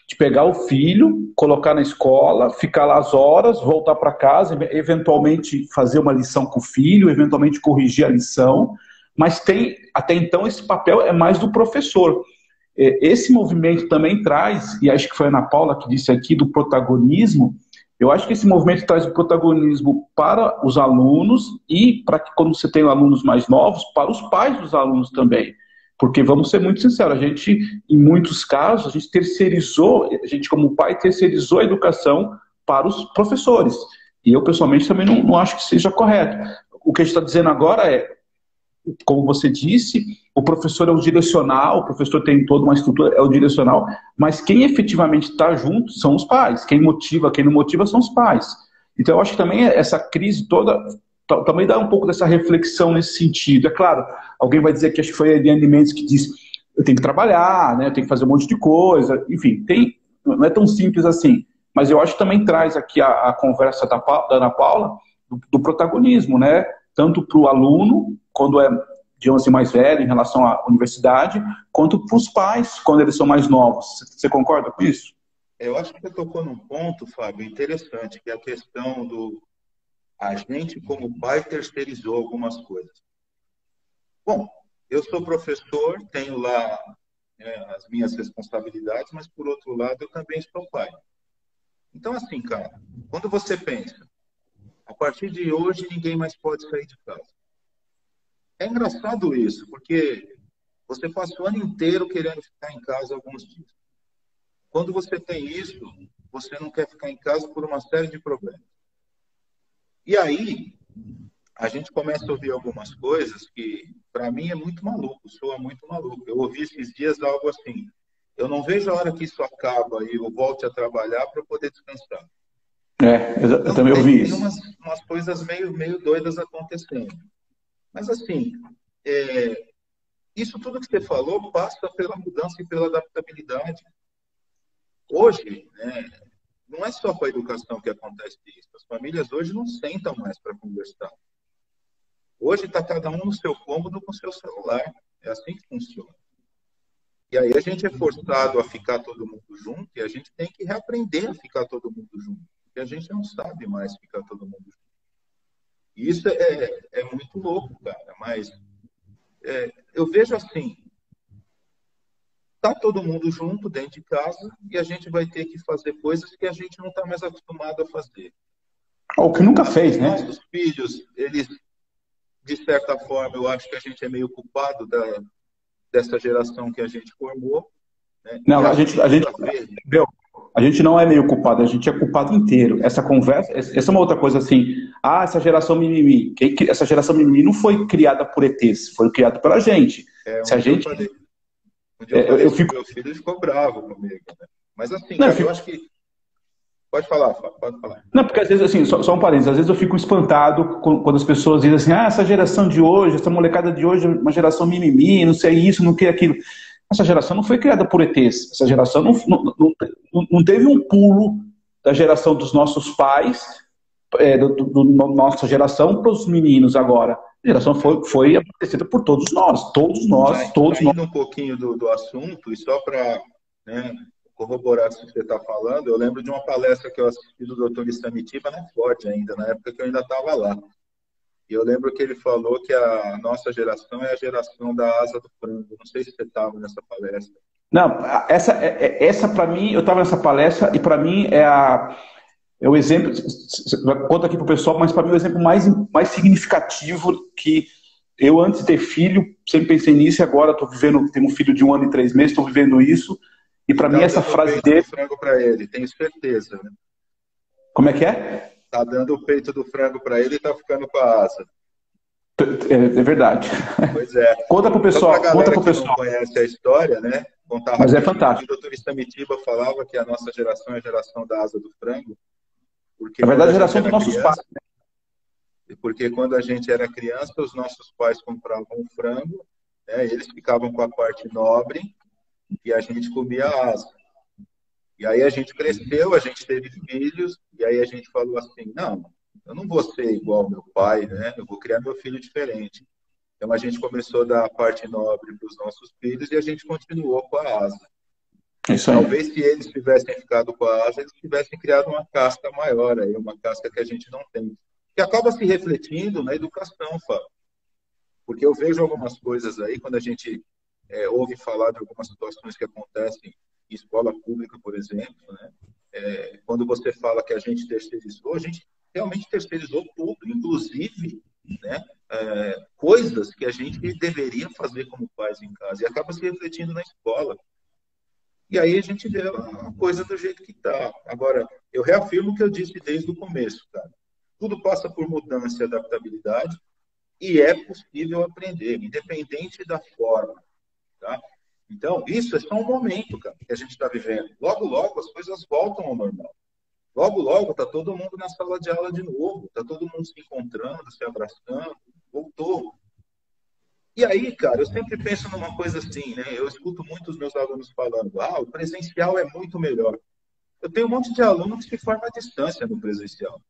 de pegar o filho, colocar na escola, ficar lá as horas, voltar para casa, eventualmente fazer uma lição com o filho, eventualmente corrigir a lição, mas tem até então esse papel é mais do professor. É, esse movimento também traz, e acho que foi a Ana Paula que disse aqui, do protagonismo, eu acho que esse movimento traz o protagonismo para os alunos e para que, quando você tem alunos mais novos, para os pais dos alunos também. Porque, vamos ser muito sinceros, a gente, em muitos casos, a gente terceirizou, a gente, como pai, terceirizou a educação para os professores. E eu, pessoalmente, também não, não acho que seja correto. O que a gente está dizendo agora é, como você disse, o professor é o direcional, o professor tem toda uma estrutura, é o direcional, mas quem efetivamente está junto são os pais. Quem motiva, quem não motiva são os pais. Então, eu acho que também essa crise toda também dá um pouco dessa reflexão nesse sentido. É claro, alguém vai dizer que acho que foi a Eliane Mendes que disse eu tenho que trabalhar, né, eu tenho que fazer um monte de coisa, enfim, tem, não é tão simples assim. Mas eu acho que também traz aqui a, a conversa da, da Ana Paula do, do protagonismo, né? Tanto para o aluno, quando é, digamos assim, mais velho em relação à universidade, quanto para os pais, quando eles são mais novos. Você concorda com isso? Eu acho que você tocou num ponto, Fábio, interessante, que é a questão do a gente, como pai, terceirizou algumas coisas. Bom, eu sou professor, tenho lá né, as minhas responsabilidades, mas por outro lado eu também sou pai. Então, assim, cara, quando você pensa, a partir de hoje ninguém mais pode sair de casa. É engraçado isso, porque você passa o ano inteiro querendo ficar em casa alguns dias. Quando você tem isso, você não quer ficar em casa por uma série de problemas. E aí, a gente começa a ouvir algumas coisas que, para mim, é muito maluco, soa muito maluco. Eu ouvi esses dias algo assim: eu não vejo a hora que isso acaba e eu volte a trabalhar para poder descansar. É, eu, então, também ouvi isso. Umas, umas coisas meio, meio doidas acontecendo. Mas, assim, é, isso tudo que você falou passa pela mudança e pela adaptabilidade. Hoje, né, não é só com a educação que acontece isso. As famílias hoje não sentam mais para conversar. Hoje está cada um no seu cômodo com o seu celular. É assim que funciona. E aí a gente é forçado a ficar todo mundo junto e a gente tem que reaprender a ficar todo mundo junto. Porque a gente não sabe mais ficar todo mundo junto. E isso é, é muito louco, cara. Mas é, eu vejo assim, tá todo mundo junto dentro de casa e a gente vai ter que fazer coisas que a gente não está mais acostumado a fazer. Ou que nunca fez, né? Nossos filhos, eles, de certa forma, eu acho que a gente é meio culpado da, dessa geração que a gente formou. Né? Não, a, a gente, a gente, meu, a gente não é meio culpado, a gente é culpado inteiro. Essa conversa, essa é uma outra coisa assim. Ah, essa geração mimimi. Essa geração mimimi não foi criada por ETs, foi criada pela gente. É, Se a gente um eu, é, eu fico... meu filho ficou bravo comigo. Né? Mas assim, não, cara, eu, fico... eu acho que. Pode falar, pode falar. Não, porque às vezes, assim, só, só um parênteses, às vezes eu fico espantado quando as pessoas dizem assim, ah, essa geração de hoje, essa molecada de hoje é uma geração mimimi, não sei isso, não quer aquilo. Essa geração não foi criada por ETs, essa geração não, não, não, não teve um pulo da geração dos nossos pais, é, do, do, do, nossa geração para os meninos agora geração foi, foi abastecida por todos nós, todos nós, Mas, todos nós. um pouquinho do, do assunto, e só para né, corroborar o que você está falando, eu lembro de uma palestra que eu assisti do Dr. Istamitiba na Ford ainda, na época que eu ainda estava lá. E eu lembro que ele falou que a nossa geração é a geração da asa do frango. Não sei se você estava nessa palestra. Não, essa, é, é, essa para mim, eu estava nessa palestra e para mim é a, é o exemplo, conta aqui para o pessoal, mas para mim é o exemplo mais, mais significativo que eu, antes de ter filho, sempre pensei nisso e agora estou vivendo, tenho um filho de um ano e três meses, estou vivendo isso. E para mim essa frase dele. Do frango para ele, tenho certeza. Né? Como é que é? Tá dando o peito do frango para ele e tá ficando com a asa. É, é verdade. Pois é. Conta pro pessoal. Conta pro pessoal. Não conhece a história, né? Contar Mas é fantástico. O doutor Istamitiba falava que a nossa geração é a geração da asa do frango. Porque Na verdade, a geração dos nossos criança, pais. Né? Porque quando a gente era criança, os nossos pais compravam frango, né, eles ficavam com a parte nobre e a gente comia a asa. E aí a gente cresceu, a gente teve filhos, e aí a gente falou assim: não, eu não vou ser igual ao meu pai, né? Eu vou criar meu filho diferente. Então a gente começou a dar a parte nobre para os nossos filhos e a gente continuou com a asa. Isso aí. Talvez se eles tivessem ficado com a asa, eles tivessem criado uma casca maior, aí, uma casca que a gente não tem. Que acaba se refletindo na educação, Fábio. Porque eu vejo algumas coisas aí, quando a gente é, ouve falar de algumas situações que acontecem em escola pública, por exemplo, né? É, quando você fala que a gente terceirizou, a gente realmente terceirizou tudo, inclusive né, é, coisas que a gente deveria fazer como pais em casa, e acaba se refletindo na escola. E aí a gente vê a coisa do jeito que está. Agora, eu reafirmo o que eu disse desde o começo, cara. Tudo passa por mudança e adaptabilidade e é possível aprender, independente da forma, tá? Então, isso é só um momento, cara, que a gente está vivendo. Logo, logo, as coisas voltam ao normal. Logo, logo, tá todo mundo na sala de aula de novo, tá todo mundo se encontrando, se abraçando, voltou. E aí, cara, eu sempre penso numa coisa assim, né? Eu escuto muitos meus alunos falando, ah, o presencial é muito melhor. Eu tenho um monte de aluno que se forma à distância no presencial.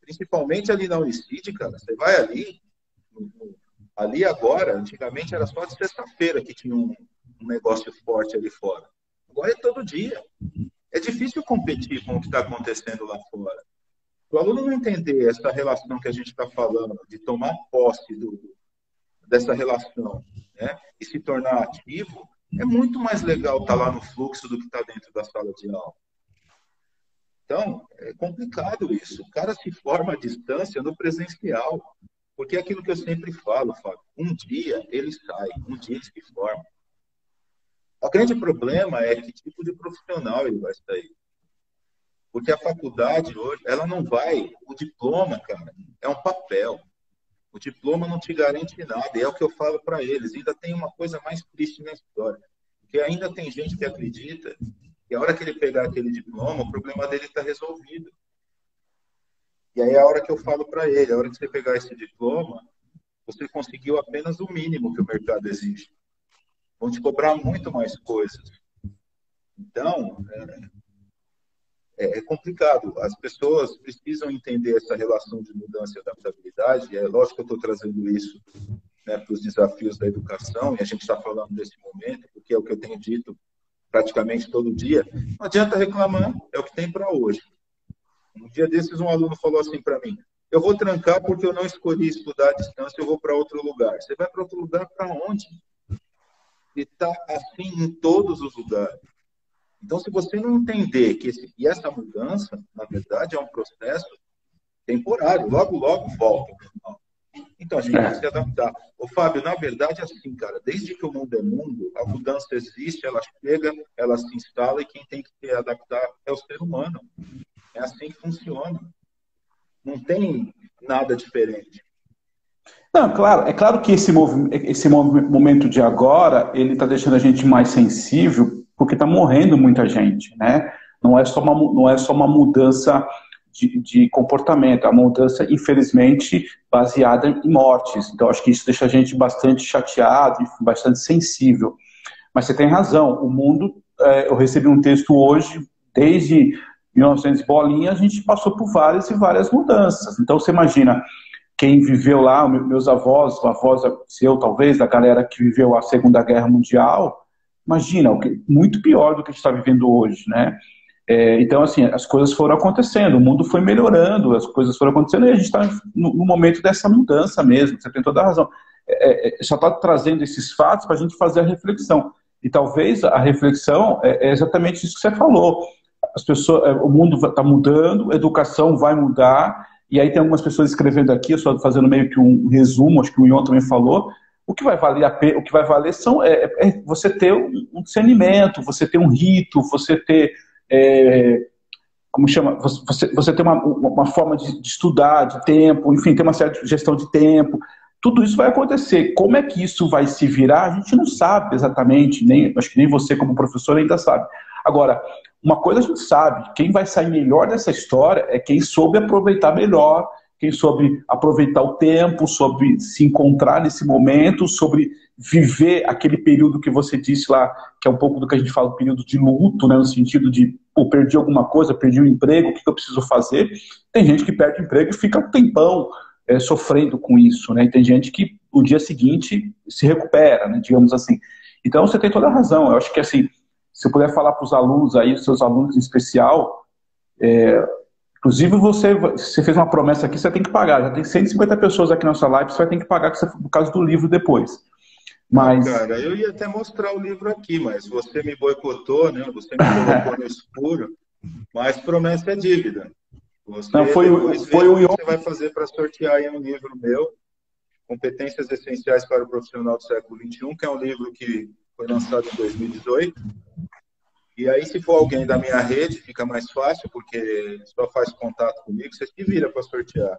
Principalmente ali na Unicid, cara. Você vai ali, ali agora, antigamente era só de sexta-feira que tinha um, um negócio forte ali fora. Agora é todo dia. É difícil competir com o que está acontecendo lá fora. O aluno não entender essa relação que a gente está falando, de tomar posse do, dessa relação né, e se tornar ativo, É muito mais legal estar tá lá no fluxo do que estar tá dentro da sala de aula. Então, é complicado isso. O cara se forma à distância no presencial. Porque é aquilo que eu sempre falo, Fábio. Um dia ele sai, um dia ele se forma. O grande problema é que tipo de profissional ele vai sair. Porque a faculdade hoje, ela não vai. O diploma, cara, é um papel. O diploma não te garante nada. E é o que eu falo para eles. Ainda tem uma coisa mais triste na história. Porque ainda tem gente que acredita que a hora que ele pegar aquele diploma, o problema dele está resolvido. E aí é a hora que eu falo para ele, a hora que você pegar esse diploma, você conseguiu apenas o mínimo que o mercado exige. Vão te cobrar muito mais coisas. Então, é, é, é, complicado. As pessoas precisam entender essa relação de mudança e adaptabilidade. É lógico que eu estou trazendo isso né, para os desafios da educação, e a gente está falando desse momento, porque é o que eu tenho dito praticamente todo dia. Não adianta reclamar, é o que tem para hoje. Um dia desses, um aluno falou assim para mim: Eu vou trancar porque eu não escolhi estudar à distância, eu vou para outro lugar. Você vai para outro lugar para onde? E está assim em todos os lugares. Então, se você não entender que esse, e essa mudança, na verdade, é um processo temporário, logo, logo volta. Então, a gente tem que se adaptar. Ô, Fábio, na verdade, é assim, cara, desde que o mundo é mundo, a mudança existe, ela chega, ela se instala e quem tem que se adaptar é o ser humano. É assim que funciona. Não tem nada diferente. Não, claro, é claro que esse, esse momento de agora, ele está deixando a gente mais sensível porque está morrendo muita gente, né? Não é só uma, não é só uma mudança de, de, comportamento, é uma mudança, infelizmente, baseada em mortes. Então, acho que isso deixa a gente bastante chateado, bastante sensível. Mas você tem razão, o mundo, é, eu recebi um texto hoje, desde 1900 bolinha, a gente passou por várias e várias mudanças. Então, você imagina, quem viveu lá, meus avós, avós seu talvez, da galera que viveu a Segunda Guerra Mundial, Imagina, muito pior do que a gente está vivendo hoje, né? É, então, assim, as coisas foram acontecendo, o mundo foi melhorando, as coisas foram acontecendo e a gente está no, momento dessa mudança mesmo, você tem toda a razão. É, é, só está trazendo esses fatos para a gente fazer a reflexão. E talvez a reflexão é, é exatamente isso que você falou. As pessoas, é, o mundo está mudando, a educação vai mudar, e aí tem algumas pessoas escrevendo aqui, só fazendo meio que um resumo, acho que o Ion também falou, o que vai valer a o que vai valer são é, é você ter um, um, discernimento, você ter um rito, você ter é, como chama, você, você ter uma, uma forma de, de, estudar, de tempo, enfim, ter uma certa gestão de tempo. Tudo isso vai acontecer. Como é que isso vai se virar? A gente não sabe exatamente, nem acho que nem você como professor ainda sabe. Agora, uma coisa a gente sabe, quem vai sair melhor dessa história é quem soube aproveitar melhor quem soube aproveitar o tempo, soube se encontrar nesse momento, sobre viver aquele período que você disse lá, que é um pouco do que a gente fala, período de luto, né, no sentido de, pô, perdi alguma coisa, perdi o um emprego, o que, eu preciso fazer? Tem gente que perde o emprego e fica um tempão é, sofrendo com isso, né, e tem gente que o dia seguinte se recupera, né, digamos assim. Então você tem toda a razão, eu acho que assim, se eu puder falar para os alunos aí, os seus alunos em especial, é, Inclusive, você, você fez uma promessa aqui, você tem que pagar. Já tem 150 pessoas aqui na sua live, você vai ter que pagar por causa do livro depois. Mas... Cara, eu ia até mostrar o livro aqui, mas você me boicotou, né? Você me colocou no escuro. Mas promessa é dívida. Você, Não, foi, o, foi o que você vai fazer para sortear aí um livro meu, Competências Essenciais para o Profissional do Século XXI, que é um livro que foi lançado em 2018. E aí, se for alguém da minha rede, fica mais fácil, porque só faz contato comigo, você se vira para sortear.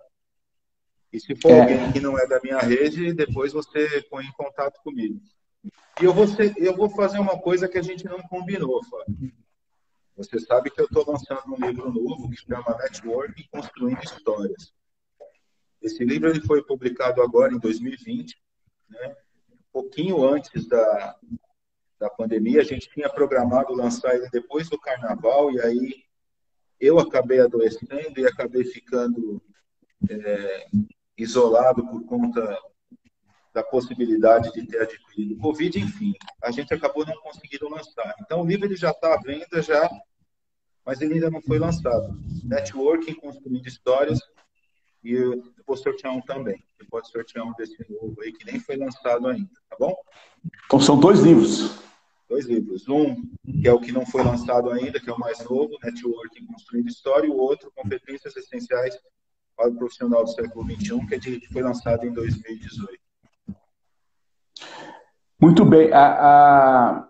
E se for é. alguém que não é da minha rede, depois você põe em contato comigo. E eu vou, ser, eu vou fazer uma coisa que a gente não combinou, Fábio. Você sabe que eu estou lançando um livro novo que chama Network Construindo Histórias. Esse livro ele foi publicado agora em 2020, né? Pouquinho antes da, da pandemia. A gente tinha programado lançar ele depois do carnaval, e aí eu acabei adoecendo e acabei ficando é, isolado por conta da possibilidade de ter adquirido Covid, enfim, a gente acabou não conseguindo lançar. Então, o livro ele já está à venda, já, mas ele ainda não foi lançado. Networking, construindo histórias, e eu vou sortear um também. Você pode sortear um desse novo aí, que nem foi lançado ainda, tá bom? Então, são dois livros. dois livros. Um, que é o que não foi lançado ainda, que é o mais novo, Networking Construindo História, e o outro, Competências Essenciais para o Profissional do Século XXI, que, é de, que foi lançado em 2018. Muito bem. A, a...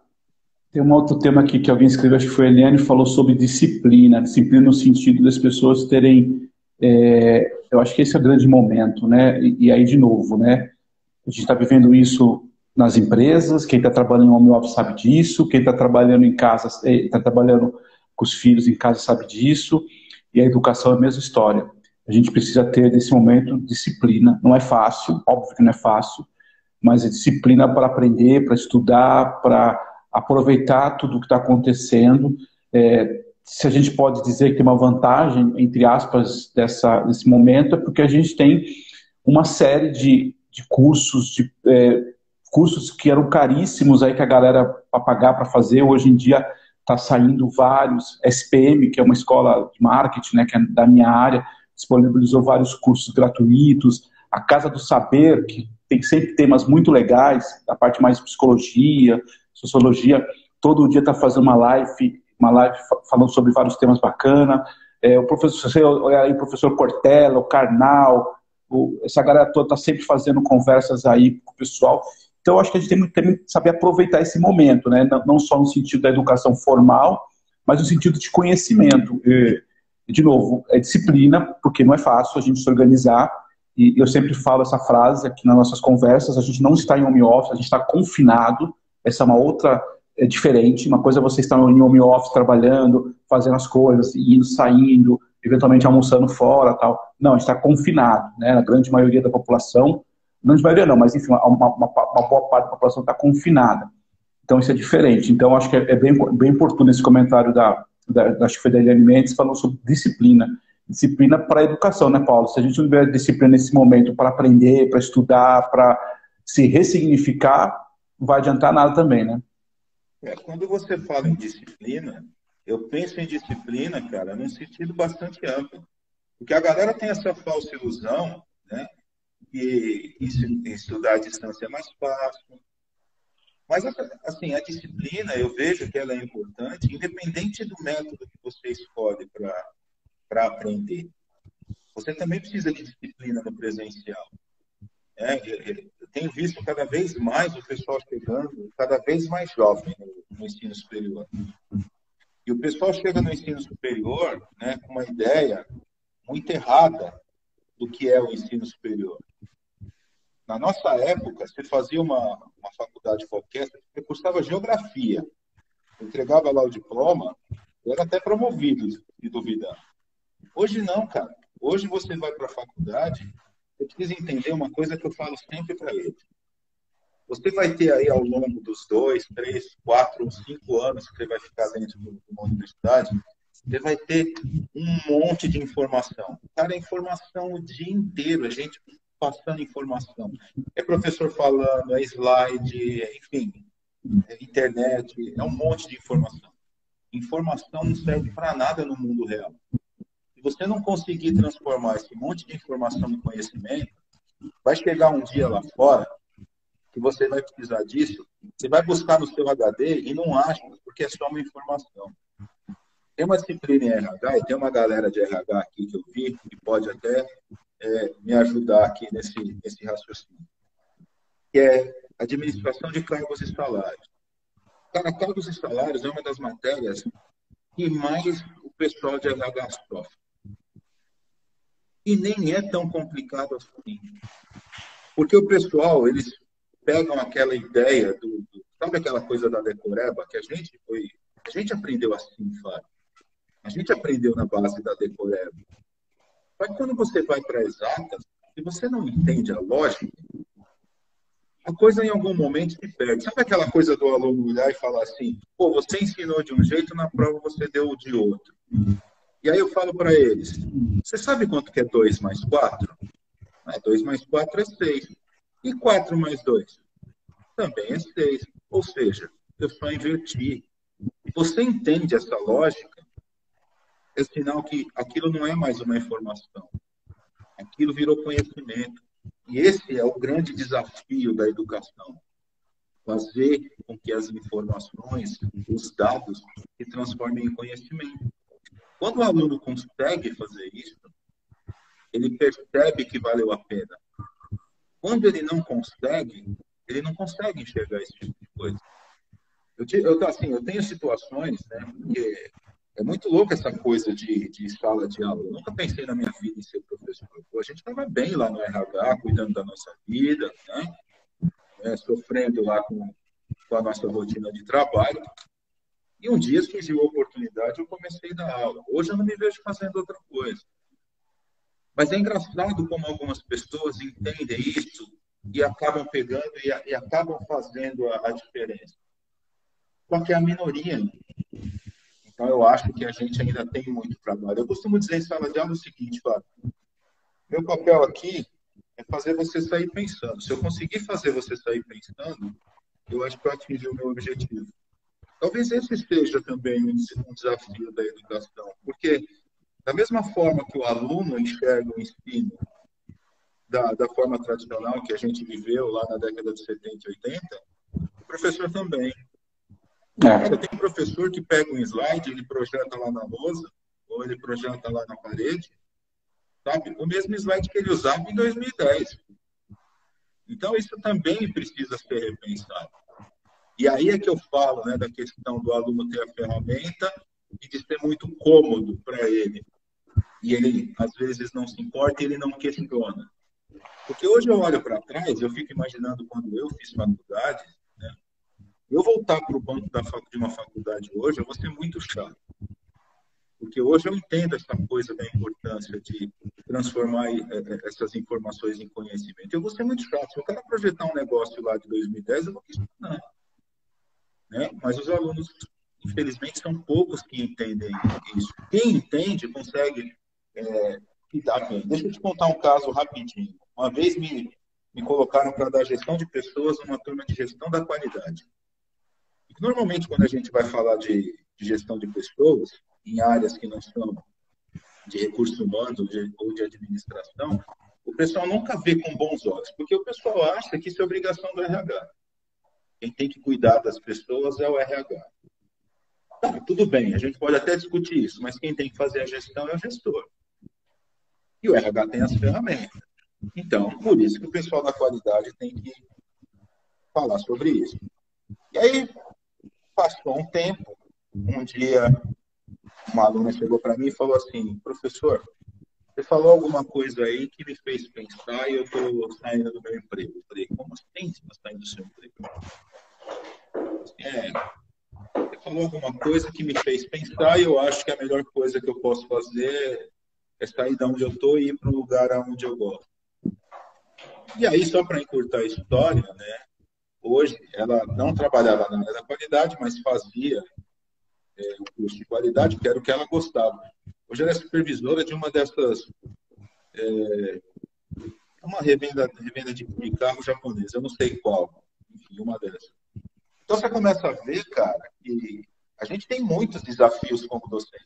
Tem um outro tema aqui que alguém escreveu, acho que foi a Eliane, falou sobre disciplina. Disciplina no sentido das pessoas terem. É, eu acho que esse é o grande momento, né? E, e aí, de novo, né? A gente está vivendo isso nas empresas, quem está trabalhando em home office sabe disso, quem está trabalhando em casa, está trabalhando com os filhos em casa sabe disso, e a educação é a mesma história. A gente precisa ter, nesse momento, disciplina. Não é fácil, óbvio que não é fácil, mas é disciplina para aprender, para estudar, para aproveitar tudo o que está acontecendo. É, se a gente pode dizer que tem uma vantagem, entre aspas, dessa, desse momento, é porque a gente tem uma série de, de cursos, de é, cursos que eram caríssimos aí que a galera para pagar para fazer, hoje em dia está saindo vários, SPM, que é uma escola de marketing, né, que é da minha área, disponibilizou vários cursos gratuitos, a Casa do Saber, que tem sempre temas muito legais, a parte mais psicologia, sociologia, todo dia está fazendo uma live, uma live falando sobre vários temas bacanas, é, o professor, aí, o professor Cortella, o Karnal, o, essa galera toda está sempre fazendo conversas aí com o pessoal, então, acho que a gente tem, tem que saber aproveitar esse momento, né? não só no sentido da educação formal, mas no sentido de conhecimento. E, de novo, é disciplina, porque não é fácil a gente se organizar, e eu sempre falo essa frase aqui nas nossas conversas, a gente não está em home office, a gente está confinado, essa é uma outra é diferente, uma coisa é você estar em home office trabalhando, fazendo as coisas, indo, saindo, eventualmente almoçando fora tal. Não, está confinado, né? A grande maioria da população não de maioria não, mas enfim, uma, uma, uma boa parte da população está confinada. Então isso é diferente. Então acho que é, é bem, bem oportuno esse comentário da, da, da acho que foi falando sobre disciplina. Disciplina para a educação, né, Paulo? Se a gente não tiver disciplina nesse momento para aprender, para estudar, para se ressignificar, não vai adiantar nada também, né? É, quando você fala em disciplina, eu penso em disciplina, cara, num sentido bastante amplo. Porque a galera tem essa falsa ilusão, né? que estudar à distância é mais fácil. Mas, assim, a disciplina, eu vejo que ela é importante, independente do método que você escolhe para aprender. Você também precisa de disciplina no presencial. É, tenho visto cada vez mais o pessoal chegando, cada vez mais jovem no, no ensino superior. E o pessoal chega no ensino superior né, com uma ideia muito errada do que é o ensino superior. Na nossa época, você fazia uma, uma faculdade qualquer, você cursava geografia, entregava lá o diploma, era até promovido, se duvidar. Hoje não, cara. Hoje você vai para a faculdade, você precisa entender uma coisa que eu falo sempre para eles. Você vai ter aí ao longo dos dois, três, quatro, cinco anos que você vai ficar dentro de uma universidade, você vai ter um monte de informação. Cara, é informação o dia inteiro. A gente passando informação. É professor falando, é slide, enfim, é internet, é um monte de informação. Informação não serve para nada no mundo real. Você não conseguir transformar esse monte de informação em conhecimento, vai chegar um dia lá fora que você vai precisar disso, você vai buscar no seu HD e não acha, porque é só uma informação. Tem uma disciplina em RH e tem uma galera de RH aqui que eu vi que pode até é, me ajudar aqui nesse, nesse raciocínio, que é administração de cargos e salários. Cara, cargos e salários é uma das matérias que mais o pessoal de RH sofre. E nem é tão complicado assim. Porque o pessoal, eles pegam aquela ideia do, do sabe aquela coisa da decoreba que a gente foi, a gente aprendeu assim, Fábio. A gente aprendeu na base da decoreba. Mas quando você vai para exatas, se você não entende a lógica, a coisa em algum momento se perde. Sabe aquela coisa do aluno olhar e falar assim: pô, você ensinou de um jeito, na prova você deu de outro. E aí eu falo para eles: você sabe quanto que é 2 mais 4? 2 mais 4 é 6. E 4 mais 2? Também é 6. Ou seja, eu só inverti. Você entende essa lógica? é sinal que aquilo não é mais uma informação. Aquilo virou conhecimento. E esse é o grande desafio da educação. fazer com que as informações, os dados, se transformem em conhecimento. Quando o aluno consegue fazer isso, ele percebe que valeu a pena. Quando ele não consegue, ele não consegue enxergar esse tipo de coisa. Eu, eu, assim, eu tenho situações, né, porque é muito louco essa coisa de, de sala de aula. Eu nunca pensei na minha vida em ser professor. Pô, a gente estava bem lá no RH, cuidando da nossa vida, né? É, sofrendo lá com, com a nossa rotina de trabalho. E um dia surgiu a oportunidade, eu comecei a dar aula. Hoje eu não me vejo fazendo outra coisa. Mas é engraçado como algumas pessoas entendem isso e acabam pegando e, e acabam fazendo a, a, diferença. Só que é a minoria. Então eu acho que a gente ainda tem muito trabalho. Eu costumo dizer em sala de aula o seguinte, Fábio. Meu papel aqui é fazer você sair pensando. Se eu conseguir fazer você sair pensando, eu acho que eu atingi o meu objetivo. Talvez esse seja também um desafio da educação, porque da mesma forma que o aluno enxerga o ensino da, da forma tradicional que a gente viveu lá na década de 70 e 80, o professor também. É. Você tem professor que pega um slide, ele projeta lá na lousa, ou ele projeta lá na parede, sabe? O mesmo slide que ele usava em 2010. Então, isso também precisa ser repensado. E aí é que eu falo né, da questão do aluno ter a ferramenta e de ser muito cômodo para ele. E ele, às vezes, não se importa e ele não questiona. Porque hoje eu olho para trás, eu fico imaginando quando eu fiz faculdade, né? eu voltar para o banco da, de uma faculdade hoje, eu vou ser muito chato. Porque hoje eu entendo essa coisa da importância de transformar eh, eh, essas informações em conhecimento. Eu vou ser muito chato. Se eu quero projetar um negócio lá de 2010, eu vou questionar. Né? Mas os alunos, infelizmente, são poucos que entendem isso. Quem entende consegue é, lidar bem. Deixa eu te contar um caso rapidinho. Uma vez me, me colocaram para dar gestão de pessoas numa turma de gestão da qualidade. Normalmente, quando a gente vai falar de, de gestão de pessoas, em áreas que não são de recursos humanos ou de, ou de administração, o pessoal nunca vê com bons olhos, porque o pessoal acha que isso é obrigação do RH. Quem tem que cuidar das pessoas é o RH. Tá, tudo bem, a gente pode até discutir isso, mas quem tem que fazer a gestão é o gestor. E o RH tem as ferramentas. Então, por isso que o pessoal da qualidade tem que falar sobre isso. E aí, passou um tempo, um dia, uma aluna chegou para mim e falou assim: professor, você falou alguma coisa aí que me fez pensar e eu estou saindo do meu emprego. Eu falei: como assim você está saindo do seu emprego? É, você falou alguma coisa que me fez pensar e eu acho que a melhor coisa que eu posso fazer é sair de onde eu estou e ir para um lugar onde eu gosto. E aí, só para encurtar a história, né? Hoje, ela não trabalhava na área da qualidade, mas fazia é, o curso de qualidade, que era o que ela gostava. Hoje ela é supervisora de uma dessas. É, uma revenda, revenda de carro japonês, eu não sei qual, enfim, uma dessas. Então você começa a ver, cara, que a gente tem muitos desafios como docente.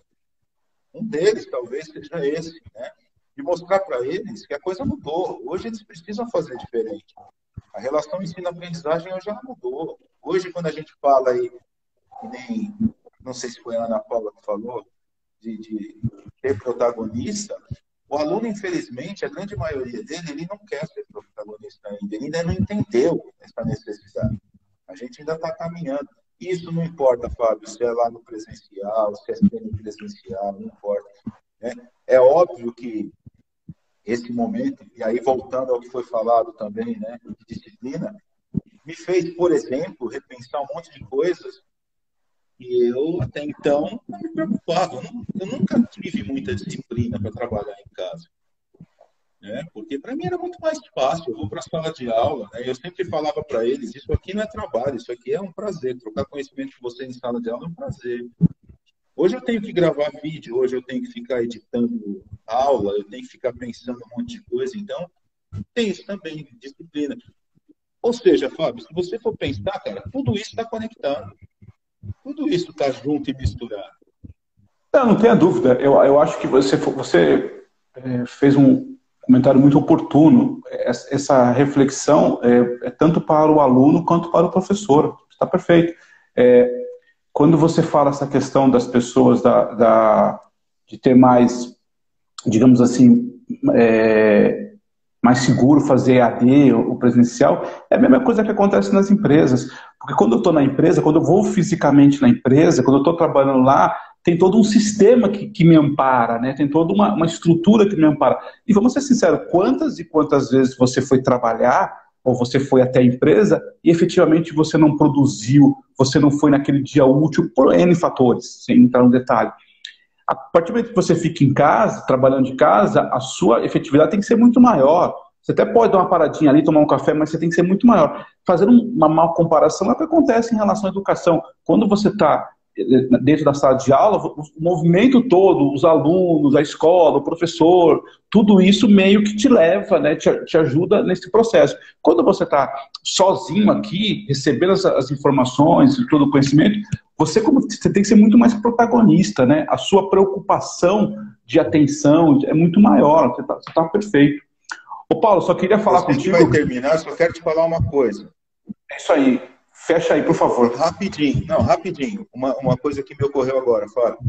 Um deles talvez seja esse, né? de mostrar para eles que a coisa mudou. Hoje eles precisam fazer diferente. A relação ensino-aprendizagem hoje já mudou. Hoje, quando a gente fala aí, nem, não sei se foi a Ana Paula que falou, de, de ser protagonista, o aluno, infelizmente, a grande maioria dele, ele não quer ser protagonista ainda, ele ainda não entendeu essa necessidade. A gente ainda está caminhando. Isso não importa, Fábio, se é lá no presencial, se é semi-presencial, não importa. Né? É óbvio que esse momento, e aí voltando ao que foi falado também, né, de disciplina, me fez, por exemplo, repensar um monte de coisas e eu até então não me preocupava. Eu nunca tive muita disciplina para trabalhar em casa. Né? Porque para mim era muito mais fácil. Eu vou para a sala de aula, né? eu sempre falava para eles: isso aqui não é trabalho, isso aqui é um prazer. Trocar conhecimento com você em sala de aula é um prazer. Hoje eu tenho que gravar vídeo, hoje eu tenho que ficar editando aula, eu tenho que ficar pensando um monte de coisa. Então, tem isso também, disciplina. Ou seja, Fábio, se você for pensar, cara, tudo isso está conectado. Tudo isso está junto e misturado. Não, não tenha dúvida. Eu, eu acho que você, você é, fez um, comentário muito oportuno. Essa reflexão é, é tanto para o aluno quanto para o professor. Está perfeito. É, quando você fala essa questão das pessoas da, da de ter mais, digamos assim, é, mais seguro fazer AD ou presencial, é a mesma coisa que acontece nas empresas. Porque quando eu estou na empresa, quando eu vou fisicamente na empresa, quando eu estou trabalhando lá, tem todo um sistema que, que me ampara, né? tem toda uma, uma estrutura que me ampara. E vamos ser sinceros, quantas e quantas vezes você foi trabalhar ou você foi até a empresa e efetivamente você não produziu, você não foi naquele dia útil por N fatores, sem entrar no detalhe. A partir do momento que você fica em casa, trabalhando de casa, a sua efetividade tem que ser muito maior. Você até pode dar uma paradinha ali, tomar um café, mas você tem que ser muito maior. Fazendo uma mal comparação é o que acontece em relação à educação. Quando você está dentro da sala de aula, o movimento todo, os alunos, a escola, o professor, tudo isso meio que te leva, né, te, te ajuda nesse processo. Quando você está sozinho aqui, recebendo as, as informações todo o conhecimento, você, como, você tem que ser muito mais protagonista, né? A sua preocupação de atenção é muito maior, você está tá perfeito. Ô Paulo, só queria falar você contigo... vai terminar, só quero te falar uma coisa. É isso aí. Fecha aí, por favor. Rapidinho, não, rapidinho. Uma, uma coisa que me ocorreu agora, Fábio.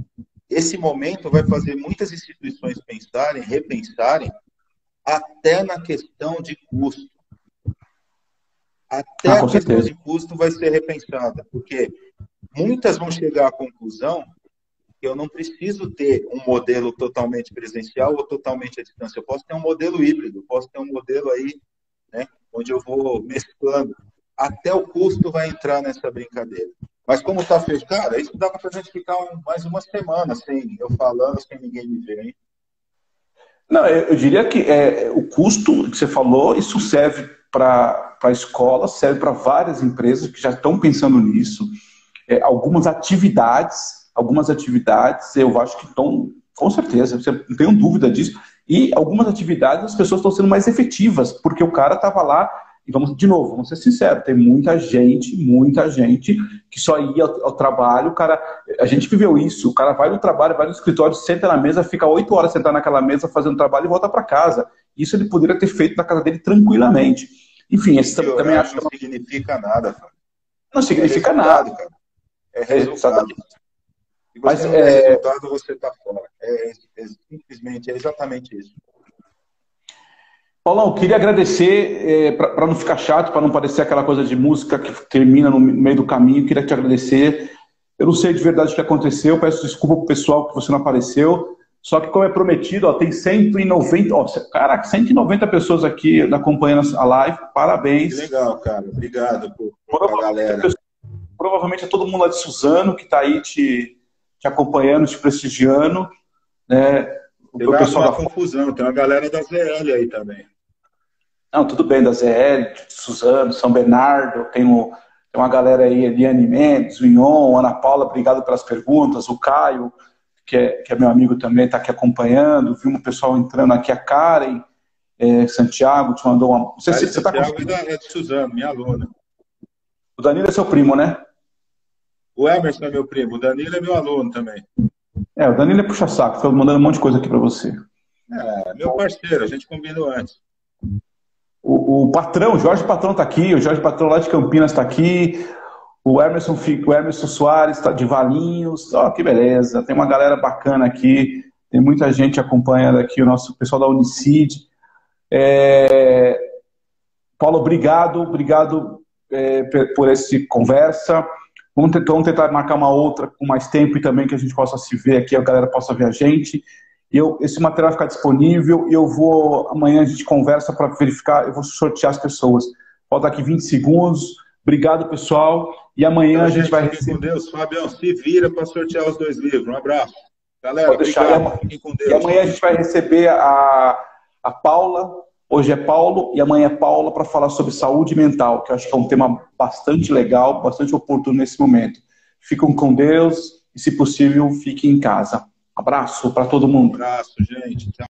Esse momento vai fazer muitas instituições pensarem, repensarem, até na questão de custo. Até ah, a questão certeza. de custo vai ser repensada, porque muitas vão chegar à conclusão que eu não preciso ter um modelo totalmente presencial ou totalmente à distância. Eu posso ter um modelo híbrido, posso ter um modelo aí, né, onde eu vou mesclando até o custo vai entrar nessa brincadeira. Mas como está fechado, isso dá para a gente ficar um, mais uma semana sem eu falando, sem ninguém me ver, hein? Não, eu, eu diria que é, o custo que você falou, isso serve para a escola, serve para várias empresas que já estão pensando nisso. É, algumas atividades, algumas atividades eu acho que estão, com certeza, você não tenho dúvida disso. E algumas atividades as pessoas estão sendo mais efetivas, porque o cara estava lá e vamos, de novo, vamos ser sinceros, tem muita gente, muita gente que só ia ao, ao, trabalho, o cara, a gente viveu isso, o cara vai no trabalho, vai no escritório, senta na mesa, fica oito horas sentado naquela mesa fazendo trabalho e volta para casa. Isso ele poderia ter feito na casa dele tranquilamente. Enfim, esse também, também acho que... Não significa nada, cara. Não significa é nada. Cara. É resultado. Se você Mas, não é... resultado, você está fora. É, é, simplesmente, é exatamente isso. Paulão, queria agradecer, é, para não ficar chato, para não parecer aquela coisa de música que termina no meio do caminho, queria te agradecer. Eu não sei de verdade o que aconteceu, peço desculpa pro pessoal que você não apareceu. Só que, como é prometido, ó, tem 190, ó, caraca, 190 pessoas aqui acompanhando a live. Parabéns. Que legal, cara. Obrigado por, por a galera. Provavelmente é todo mundo lá de Suzano que está aí te, te acompanhando, te prestigiando. Né? Tem pessoal uma da... confusão, tem uma galera da ZL aí também. Não, tudo bem, da ZL, Suzano, São Bernardo, tem, o, tem uma galera aí, Eliane Mendes, o Ion, Ana Paula, obrigado pelas perguntas, o Caio, que é, que é meu amigo também, está aqui acompanhando, vimos o pessoal entrando aqui, a Karen, é, Santiago te mandou uma... Você, você, você tá com... é de Suzano, minha aluna. O Danilo é seu primo, né? O Emerson é meu primo, o Danilo é meu aluno também. É, o Danilo é puxa-saco, estou mandando um monte de coisa aqui para você. É, meu parceiro, a gente combinou antes. O, o patrão, o Jorge Patrão está aqui, o Jorge Patrão lá de Campinas está aqui, o Emerson, o Emerson Soares está de Valinhos, ó, oh, que beleza, tem uma galera bacana aqui, tem muita gente acompanhando aqui, o nosso pessoal da Unicid. É... Paulo, obrigado, obrigado é, por essa conversa. Vamos tentar, vamos tentar marcar uma outra com mais tempo e também que a gente possa se ver aqui, a galera possa ver a gente. Eu, esse material ficar disponível e eu vou, amanhã a gente conversa para verificar, eu vou sortear as pessoas. Falta aqui 20 segundos. Obrigado, pessoal. E amanhã a gente, gente vai receber. Com Deus, Fabião, se vira para sortear os dois livros. Um abraço. Galera, Pode. Obrigado. E amanhã a gente vai receber a, a Paula. Hoje é Paulo e amanhã é Paula para falar sobre saúde mental, que eu acho que é um tema bastante legal, bastante oportuno nesse momento. Fiquem com Deus e, se possível, fiquem em casa. Abraço para todo mundo. abraço, gente. Tchau.